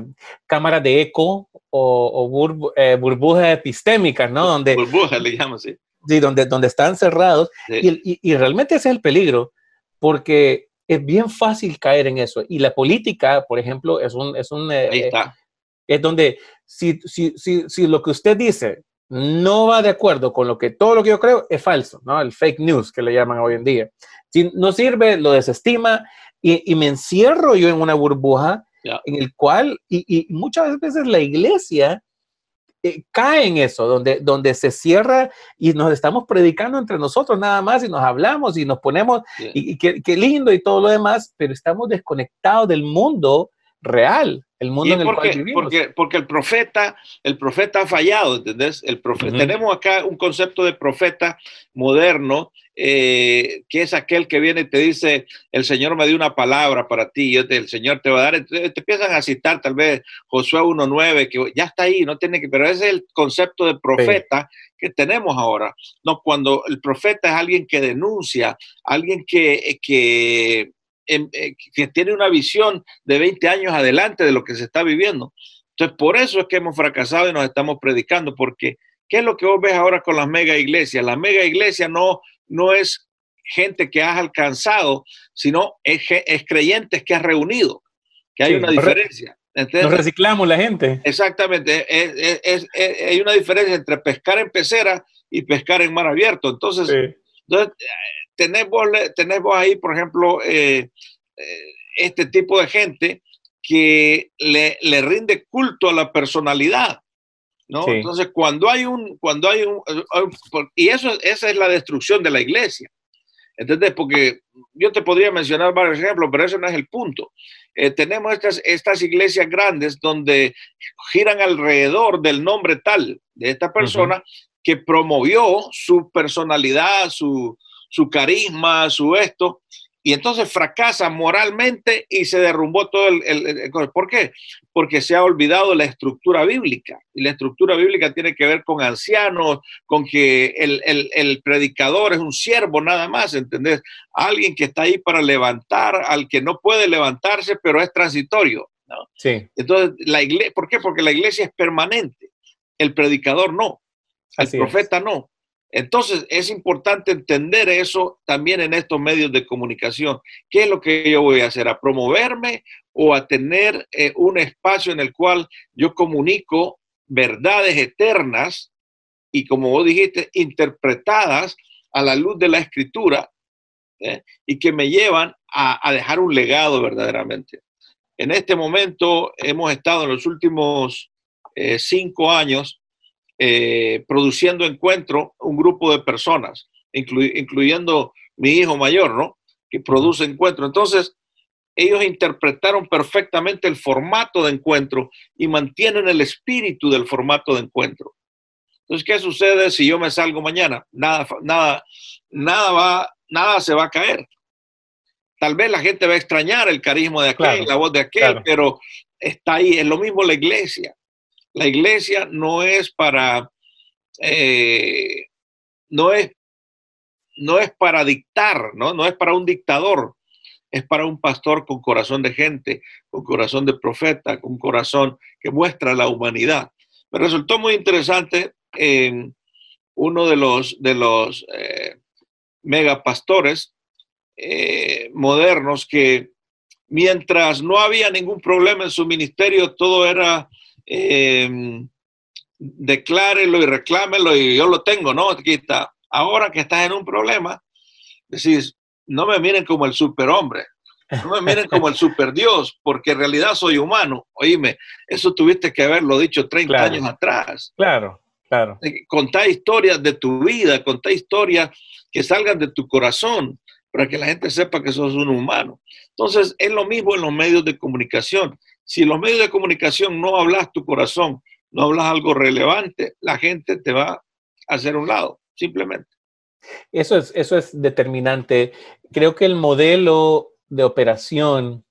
cámaras de eco o, eh, burbujas epistémicas, ¿no? Donde, burbujas le llaman, sí. Sí, donde, donde están cerrados. Y, realmente ese es el peligro, porque es bien fácil caer en eso. Y la política, por ejemplo, es un... Es un Ahí está. Es donde si, si, si, si lo que usted dice no va de acuerdo con lo que todo lo que yo creo es falso, ¿no? El fake news que le llaman hoy en día. Si no sirve, lo desestima y, me encierro yo en una burbuja en el cual, y, muchas veces la iglesia eh, cae en eso, donde, donde se cierra y nos estamos predicando entre nosotros nada más y nos hablamos y nos ponemos, y, qué lindo y todo lo demás, pero estamos desconectados del mundo real, el mundo en el porque, cual vivimos. Porque, porque el profeta, el profeta ha fallado, ¿entendés? El profeta, Tenemos acá un concepto de profeta moderno, eh, que es aquel que viene y te dice, el Señor me dio una palabra para ti, el Señor te va a dar, te empiezan a citar tal vez Josué 1.9, que ya está ahí, no tiene que, pero ese es el concepto de profeta que tenemos ahora. No, cuando el profeta es alguien que denuncia, alguien que, que eh, que tiene una visión de 20 años adelante de lo que se está viviendo. Entonces, por eso es que hemos fracasado y nos estamos predicando, porque ¿qué es lo que vos ves ahora con las mega iglesias? La mega iglesia no, no es gente que has alcanzado, sino es, es creyentes que has reunido, que hay una diferencia. Nos reciclamos la gente. Exactamente, es, hay una diferencia entre pescar en pecera y pescar en mar abierto. Entonces, entonces tenemos, ahí, por ejemplo, eh, eh, este tipo de gente que le, rinde culto a la personalidad. ¿no? Entonces, cuando hay un, cuando hay un, y eso, esa es la destrucción de la iglesia. ¿Entendés? Porque yo te podría mencionar varios ejemplos, pero ese no es el punto. Eh, tenemos estas, estas iglesias grandes donde giran alrededor del nombre tal de esta persona que promovió su personalidad, su, su carisma, su esto, y entonces fracasa moralmente y se derrumbó todo el, ¿Por qué? Porque se ha olvidado la estructura bíblica. Y la estructura bíblica tiene que ver con ancianos, con que el, predicador es un siervo nada más, ¿entendés? Alguien que está ahí para levantar al que no puede levantarse, pero es transitorio. ¿no? Sí. Entonces, la iglesia, ¿por qué? Porque la iglesia es permanente. El predicador no. El profeta no. Entonces, es importante entender eso también en estos medios de comunicación. ¿Qué es lo que yo voy a hacer? ¿A promoverme o a tener eh, un espacio en el cual yo comunico verdades eternas y, como vos dijiste, interpretadas a la luz de la escritura ¿eh? y que me llevan a, dejar un legado verdaderamente? En este momento hemos estado en los últimos eh, cinco años eh, produciendo encuentro un grupo de personas, incluyendo mi hijo mayor, ¿no? Que produce encuentro. Entonces, ellos interpretaron perfectamente el formato de encuentro y mantienen el espíritu del formato de encuentro. Entonces, ¿qué sucede si yo me salgo mañana? Nada, nada, nada va nada se va a caer. Tal vez la gente va a extrañar el carisma de aquel, la voz de aquel, pero está ahí. Es lo mismo la iglesia. La iglesia no es para, eh, no es, no es para dictar, ¿no? No es para un dictador. Es para un pastor con corazón de gente, con corazón de profeta, con corazón que muestra la humanidad. Me resultó muy interesante en uno de los, de los eh, megapastores eh, modernos que mientras no había ningún problema en su ministerio, todo era eh, declárelo y reclámelo y yo lo tengo, ¿no? Aquí está. Ahora que estás en un problema, decís, no me miren como el superhombre, no me miren como el superdios, porque en realidad soy humano. Oíme, eso tuviste que haberlo dicho 30 años atrás. Claro, claro. Eh, contá historias de tu vida, contá historias que salgan de tu corazón para que la gente sepa que sos un humano. Entonces, es lo mismo en los medios de comunicación. Si los medios de comunicación no hablas tu corazón, no hablas algo relevante, la gente te va a hacer un lado, simplemente. Eso es, eso es determinante. Creo que el modelo de operación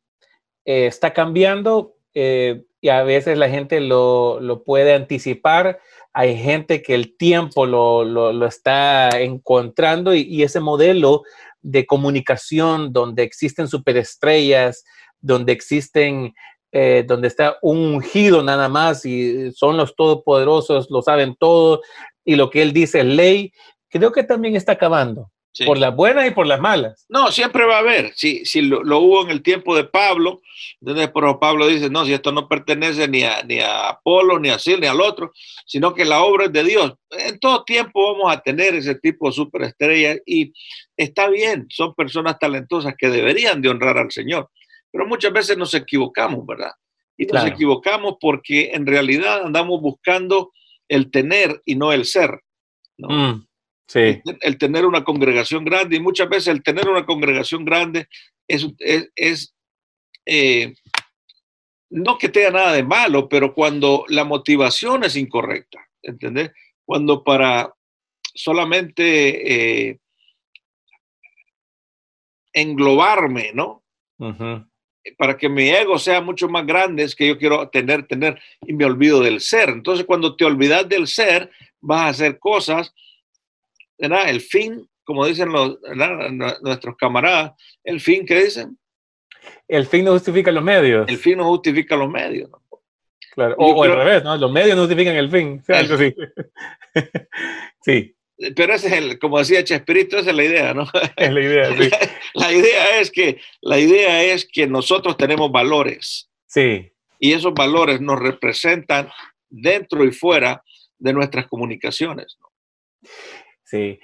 eh, está cambiando eh, y a veces la gente lo, lo, puede anticipar. Hay gente que el tiempo lo, lo, está encontrando y, ese modelo de comunicación donde existen superestrellas, donde existen, eh, donde está un ungido nada más y son los todopoderosos, lo saben todo y lo que él dice es ley, creo que también está acabando. Por las buenas y por las malas. No, siempre va a haber. Si, si lo, hubo en el tiempo de Pablo, entonces pero Pablo dice, no, si esto no pertenece ni a, ni a Apolo, ni a Sil, ni al otro, sino que la obra es de Dios. En todo tiempo vamos a tener ese tipo de superestrellas y está bien, son personas talentosas que deberían de honrar al Señor. Pero muchas veces nos equivocamos, ¿verdad? Y nos equivocamos porque en realidad andamos buscando el tener y no el ser. ¿no? Mm. El, tener una congregación grande y muchas veces el tener una congregación grande es, es, eh, no que tenga nada de malo, pero cuando la motivación es incorrecta, ¿entendés? Cuando para solamente eh, englobarme, ¿no? Para que mi ego sea mucho más grande es que yo quiero tener, tener y me olvido del ser. Entonces, cuando te olvidas del ser, vas a hacer cosas el fin, como dicen los, nuestros camaradas, el fin, ¿qué dicen? El fin no justifica los medios. El fin no justifica los medios. Claro. O, al revés, ¿no? Los medios no justifican el fin. sí. Pero ese es el, como decía Chespirito, esa es la idea, ¿no? Es la idea, sí. La, idea es que, la idea es que nosotros tenemos valores. Sí. Y esos valores nos representan dentro y fuera de nuestras comunicaciones. ¿no? Sí.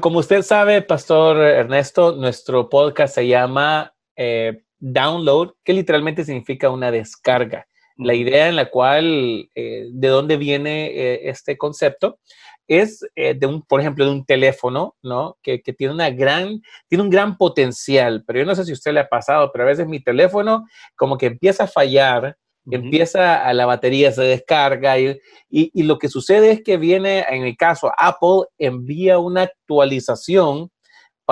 Como usted sabe, Pastor Ernesto, nuestro podcast se llama eh, Download, que literalmente significa una descarga. La idea en la cual, eh, de dónde viene eh, este concepto, es de un, por ejemplo, de un teléfono, ¿no? Que, que, tiene una gran, tiene un gran potencial, pero yo no sé si a usted le ha pasado, pero a veces mi teléfono como que empieza a fallar empieza a la batería, se descarga y, y, lo que sucede es que viene, en el caso, Apple envía una actualización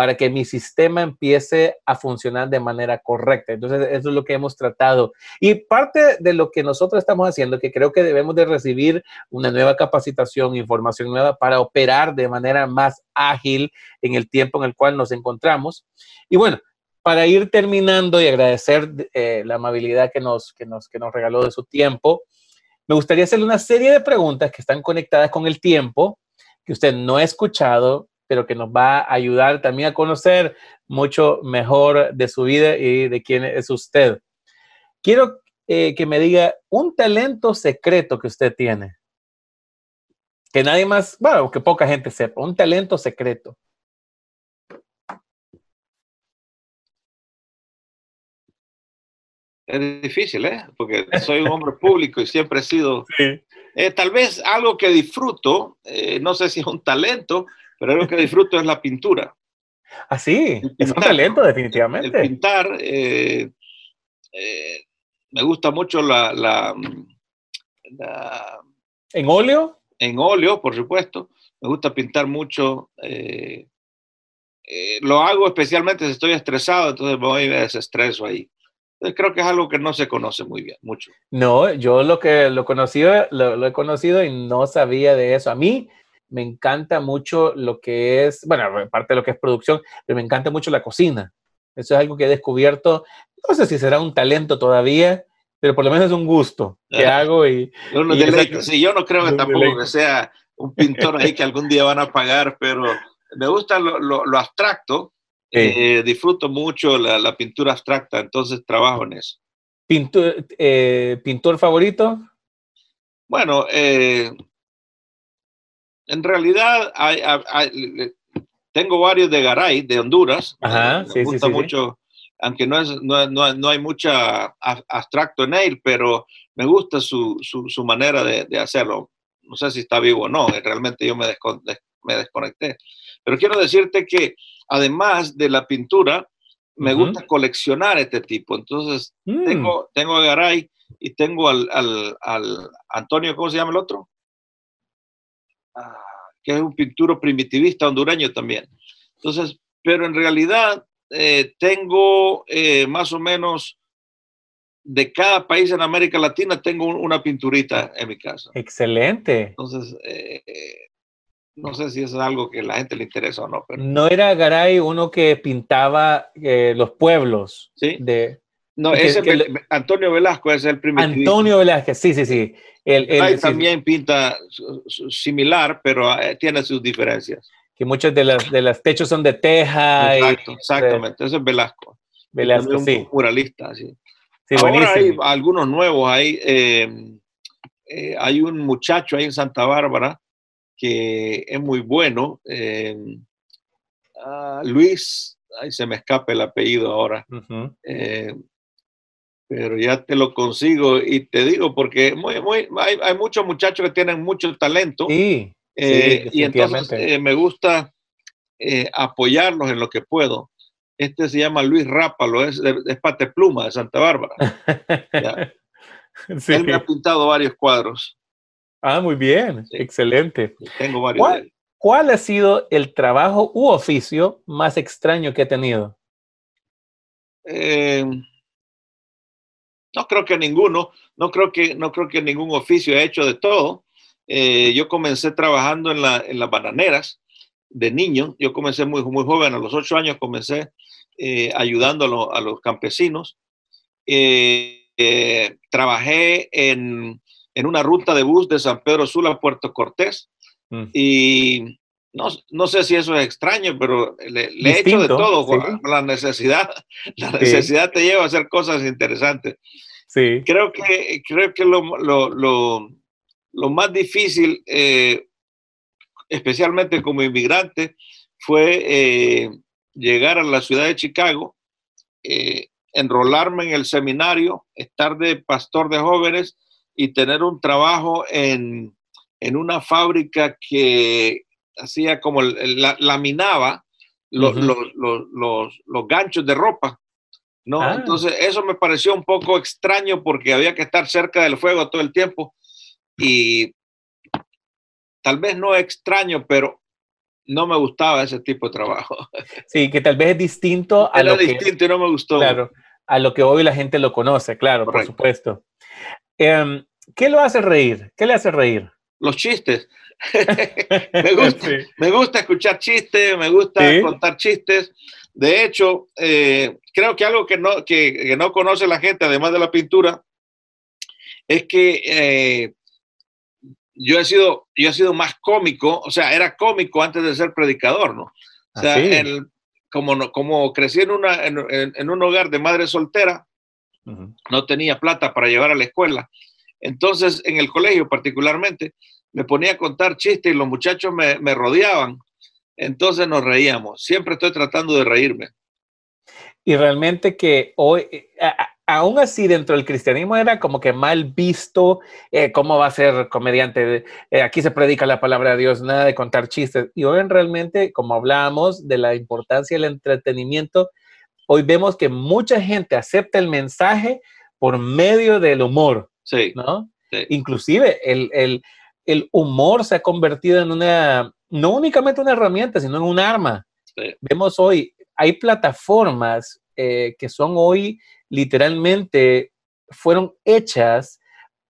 para que mi sistema empiece a funcionar de manera correcta. Entonces, eso es lo que hemos tratado. Y parte de lo que nosotros estamos haciendo, que creo que debemos de recibir una nueva capacitación, información nueva para operar de manera más ágil en el tiempo en el cual nos encontramos. Y bueno, para ir terminando y agradecer eh, la amabilidad que nos, que, nos, que nos regaló de su tiempo, me gustaría hacerle una serie de preguntas que están conectadas con el tiempo, que usted no ha escuchado, pero que nos va a ayudar también a conocer mucho mejor de su vida y de quién es usted. Quiero eh, que me diga un talento secreto que usted tiene. Que nadie más, bueno, que poca gente sepa, un talento secreto. Es difícil, ¿eh? Porque soy un hombre público y siempre he sido... Eh, tal vez algo que disfruto, eh, no sé si es un talento, pero algo que disfruto es la pintura. Ah, sí, es un talento definitivamente. El pintar, eh, me gusta mucho la, la, ¿En óleo? En óleo, por supuesto. Me gusta pintar mucho eh, lo hago especialmente si estoy estresado, entonces me voy a desestreso ahí. Entonces creo que es algo que no se conoce muy bien, mucho. No, yo lo que lo, conocido, lo, he conocido y no sabía de eso. A mí me encanta mucho lo que es, bueno, aparte de lo que es producción, pero me encanta mucho la cocina. Eso es algo que he descubierto, no sé si será un talento todavía, pero por lo menos es un gusto que hago y... sí, yo no creo que tampoco que sea un pintor ahí que algún día van a pagar, pero me gusta lo, lo, abstracto, eh, disfruto mucho la, la, pintura abstracta, entonces trabajo en eso. ¿Pintor, eh, ¿pintor favorito? Bueno, eh, en realidad tengo varios de Garay, de Honduras. Ajá, me gusta mucho, aunque no, es, no, no, no, hay mucha abstracto en él, pero me gusta su, su, su manera de, de, hacerlo. No sé si está vivo o no, realmente yo me, me desconecté. Pero quiero decirte que además de la pintura, me gusta coleccionar este tipo. Entonces, mm. tengo, tengo a Garay y tengo al, al, al, Antonio, ¿cómo se llama el otro? Que es un pintura primitivista hondureño también. Entonces, pero en realidad eh, tengo eh, más o menos de cada país en América Latina, tengo una pinturita en mi casa. Excelente. Entonces, eh, no sé si es algo que a la gente le interesa o no. Pero... No era Garay uno que pintaba los pueblos. Sí. De, no, ese Antonio Velasco es el primer. Antonio Velasco, sí, sí, sí. Él, también pinta similar, pero eh, tiene sus diferencias. Que muchos de las, de las techos son de teja. Exacto, exactamente. Ese es Velasco. Velasco, sí. Un muralista, sí. Ahora hay algunos nuevos. Hay, eh, hay un muchacho ahí en Santa Bárbara que es muy bueno. Eh, ah, Luis, ahí se me escapa el apellido ahora, eh, pero ya te lo consigo y te digo porque muy, muy, hay, muchos muchachos que tienen mucho talento sí, eh, y entonces me gusta apoyarlos en lo que puedo. Este se llama Luis Rápalo, es, es Pate Pluma de Santa Bárbara. Él me ha pintado varios cuadros. Ah, muy bien, excelente. Tengo varios. ¿Cuál, ha sido el trabajo u oficio más extraño que ha tenido? Eh, no creo que ninguno, no creo que, no creo que ningún oficio he hecho de todo. Eh, yo comencé trabajando en, la, en, las bananeras de niño, yo comencé muy, muy joven, a los ocho años comencé eh, ayudando a, los campesinos. trabajé en, en una ruta de bus de San Pedro Sula a Puerto Cortés. Mm. Y no, no, sé si eso es extraño, pero le, he hecho de todo. La necesidad, la necesidad te lleva a hacer cosas interesantes. Sí. Creo que, creo que lo, lo, lo, lo más difícil, eh, especialmente como inmigrante, fue eh, llegar a la ciudad de Chicago, eh, enrolarme en el seminario, estar de pastor de jóvenes y tener un trabajo en, en una fábrica que hacía como laminaba los, los, los, los, ganchos de ropa. ¿no? Ah. Entonces, eso me pareció un poco extraño porque había que estar cerca del fuego todo el tiempo y tal vez no extraño, pero no me gustaba ese tipo de trabajo. Sí, que tal vez es distinto a lo distinto y no me gustó. Claro, a lo que hoy la gente lo conoce, claro, por supuesto. Em, ¿Qué lo hace reír? ¿Qué le hace reír? Los chistes. Me, gusta, me gusta escuchar chistes, me gusta contar chistes. De hecho, eh, creo que algo que no, que, no conoce la gente, además de la pintura, es que eh, yo, he sido, yo he sido más cómico, o sea, era cómico antes de ser predicador, ¿no? O sea, ah, como, como crecí en, una, en, un hogar de madre soltera, no tenía plata para llevar a la escuela. Entonces, en el colegio particularmente, me ponía a contar chistes y los muchachos me, me rodeaban. Entonces nos reíamos. Siempre estoy tratando de reírme. Y realmente que hoy, eh, aún así dentro del cristianismo era como que mal visto, eh, cómo va a ser comediante, eh, aquí se predica la palabra de Dios, nada de contar chistes. Y hoy realmente, como hablábamos de la importancia del entretenimiento, hoy vemos que mucha gente acepta el mensaje por medio del humor. Sí. ¿no? Inclusive el, el, el, humor se ha convertido en una, no únicamente una herramienta, sino en un arma. Vemos hoy, hay plataformas eh, que son hoy literalmente, fueron hechas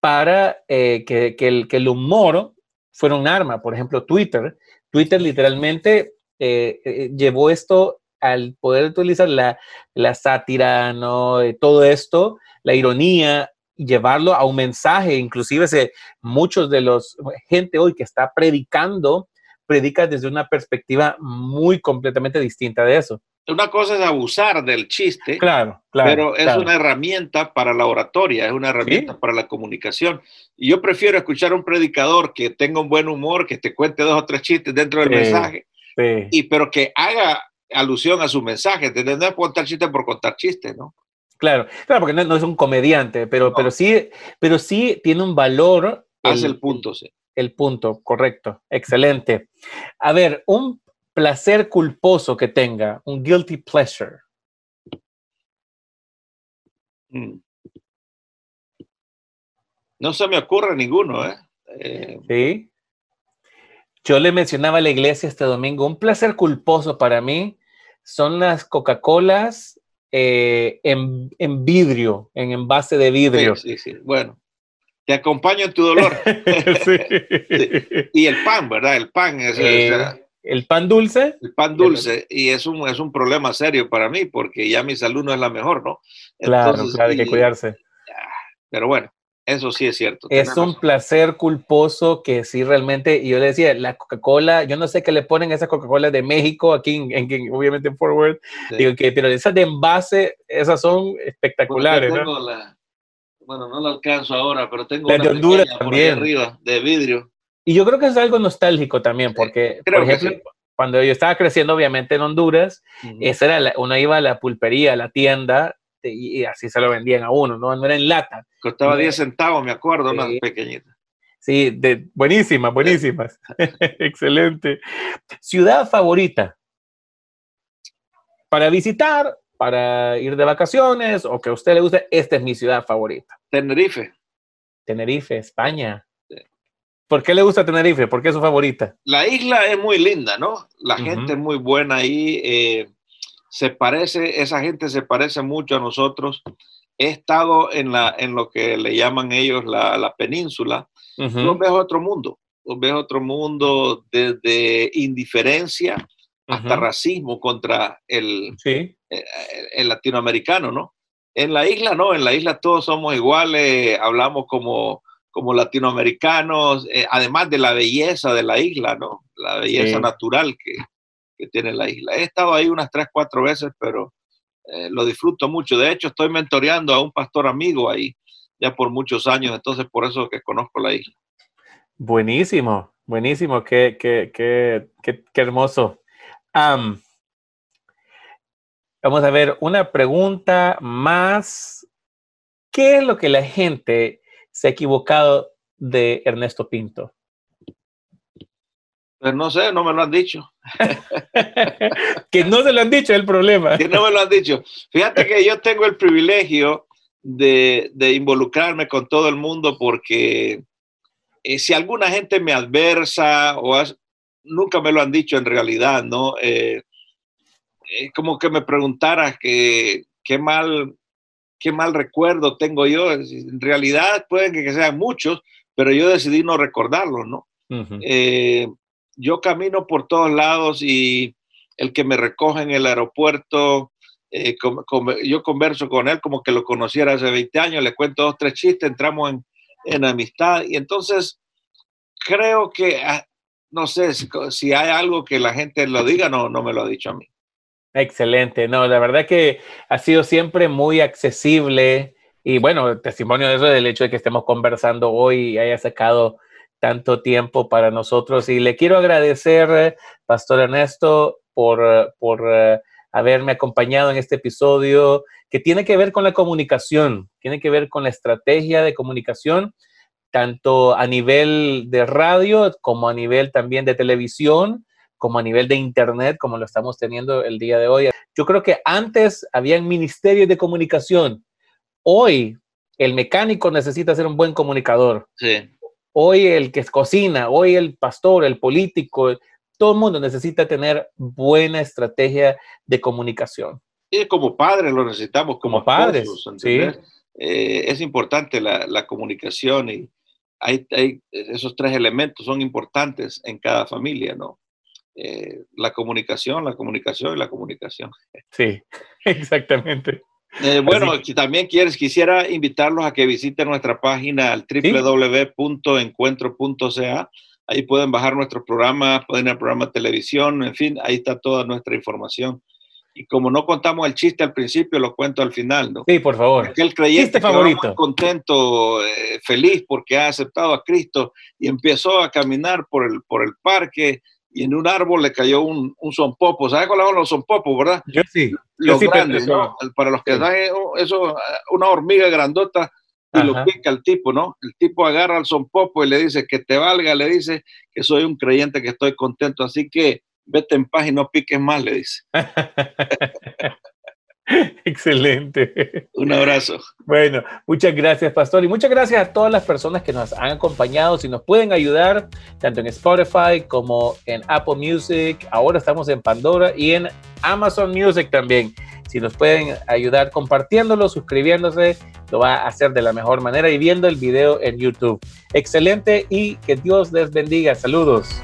para eh, que, el, que el humor fuera un arma. Por ejemplo, Twitter. Twitter literalmente eh, llevó esto al poder utilizar la, la sátira, ¿no? todo esto, la ironía, llevarlo a un mensaje, inclusive se, muchos de los gente hoy que está predicando, predica desde una perspectiva muy completamente distinta de eso. Una cosa es abusar del chiste, claro, claro pero es una herramienta para la oratoria, es una herramienta para la comunicación. Y yo prefiero escuchar a un predicador que tenga un buen humor, que te cuente dos o tres chistes dentro del mensaje, y pero que haga alusión a su mensaje. No es contar chistes por contar chistes, ¿no? Claro, claro, porque no, es un comediante, pero, pero, sí, pero sí tiene un valor. Hace el, punto, sí. El punto, correcto. Excelente. A ver, un placer culposo que tenga, un guilty pleasure. Mm. No se me ocurre ninguno, ¿eh? ¿eh? Sí. Yo le mencionaba a la iglesia este domingo, un placer culposo para mí son las Coca-Colas eh, en, vidrio, en envase de vidrio. Sí, sí, Bueno, te acompaño en tu dolor. Y el pan, ¿verdad? El pan es... Eh, el pan dulce. El pan dulce. Y es un, es un problema serio para mí porque ya mi salud no es la mejor, ¿no? claro, claro, hay que cuidarse. Pero bueno, eso sí es cierto. Es un placer culposo que sí realmente, y yo le decía, la Coca-Cola, yo no sé qué le ponen a esa Coca-Cola de México, aquí en, obviamente en Forward, digo que, pero esas de envase, esas son espectaculares. Bueno, no la alcanzo ahora, pero tengo una de Honduras también. arriba, de vidrio. Y yo creo que es algo nostálgico también, porque, por ejemplo, cuando yo estaba creciendo, obviamente en Honduras, esa era uno iba a la pulpería, a la tienda, y, así se lo vendían a uno, no, no era en lata. Costaba 10 centavos, me acuerdo, una pequeñita. Sí, de, buenísimas, buenísimas. Excelente. Ciudad favorita para visitar, para ir de vacaciones o que a usted le guste, esta es mi ciudad favorita. Tenerife. Tenerife, España. ¿Por qué le gusta Tenerife? ¿Por qué es su favorita? La isla es muy linda, ¿no? La gente es muy buena ahí. Eh, se parece, esa gente se parece mucho a nosotros. He estado en, la, en lo que le llaman ellos la, la península. Uh ves otro mundo. Los ves otro mundo desde indiferencia hasta racismo contra el, eh, el, latinoamericano, ¿no? En la isla no, en la isla todos somos iguales, hablamos como, como latinoamericanos, eh, además de la belleza de la isla, ¿no? La belleza natural que, que tiene la isla. He estado ahí unas tres, cuatro veces, pero eh, lo disfruto mucho. De hecho, estoy mentoreando a un pastor amigo ahí ya por muchos años, entonces por eso que conozco la isla. Buenísimo, buenísimo, qué, qué, qué, qué, hermoso. vamos a ver una pregunta más. ¿Qué es lo que la gente se ha equivocado de Ernesto Pinto? Pues no sé, no me lo han dicho. que no se lo han dicho es el problema. que no me lo han dicho. Fíjate que yo tengo el privilegio de, involucrarme con todo el mundo porque eh, si alguna gente me adversa o nunca me lo han dicho en realidad, ¿no? Eh, es como que me preguntaras que, qué mal qué mal recuerdo tengo yo. En realidad pueden que sean muchos, pero yo decidí no recordarlos, ¿no? Yo camino por todos lados y el que me recoge en el aeropuerto, eh, yo converso con él como que lo conociera hace 20 años, le cuento dos, tres chistes, entramos en, amistad y entonces creo que, ah, no sé, si, hay algo que la gente lo diga, no, no me lo ha dicho a mí. Excelente, no, la verdad que ha sido siempre muy accesible y bueno, testimonio de eso del hecho de que estemos conversando hoy y haya sacado tanto tiempo para nosotros. Y le quiero agradecer, Pastor Ernesto, por, por eh, haberme acompañado en este episodio que tiene que ver con la comunicación, tiene que ver con la estrategia de comunicación, tanto a nivel de radio como a nivel también de televisión, como a nivel de internet, como lo estamos teniendo el día de hoy. Yo creo que antes había ministerios de comunicación. Hoy el mecánico necesita ser un buen comunicador. Sí hoy el que cocina, hoy el pastor, el político, todo el mundo necesita tener buena estrategia de comunicación. Y como padres lo necesitamos, como, padres. sí. Eh, es importante la, comunicación y hay, esos tres elementos son importantes en cada familia, ¿no? Eh, la comunicación, la comunicación y la comunicación. Sí, exactamente. Eh, bueno, si también quieres, quisiera invitarlos a que visiten nuestra página al www.encuentro.ca. Ahí pueden bajar nuestros programas, pueden ir al programa de televisión, en fin, ahí está toda nuestra información. Y como no contamos el chiste al principio, lo cuento al final, ¿no? Sí, por favor. Aquel creyente favorito. contento, eh, feliz porque ha aceptado a Cristo y empezó a caminar por el, por el parque y en un árbol le cayó un, un sonpopo. ¿Sabes cuáles son los sonpopos, verdad? Yo sí. Los grandes, ¿no? Para los que dan eso, una hormiga grandota y lo pica el tipo, ¿no? El tipo agarra al sonpopo y le dice que te valga, le dice que soy un creyente, que estoy contento, así que vete en paz y no piques más, le dice. Excelente. Un abrazo. Bueno, muchas gracias, Pastor. Y muchas gracias a todas las personas que nos han acompañado. Si nos pueden ayudar, tanto en Spotify como en Apple Music. Ahora estamos en Pandora y en Amazon Music también. Si nos pueden ayudar compartiéndolo, suscribiéndose, lo va a hacer de la mejor manera y viendo el video en YouTube. Excelente y que Dios les bendiga. Saludos.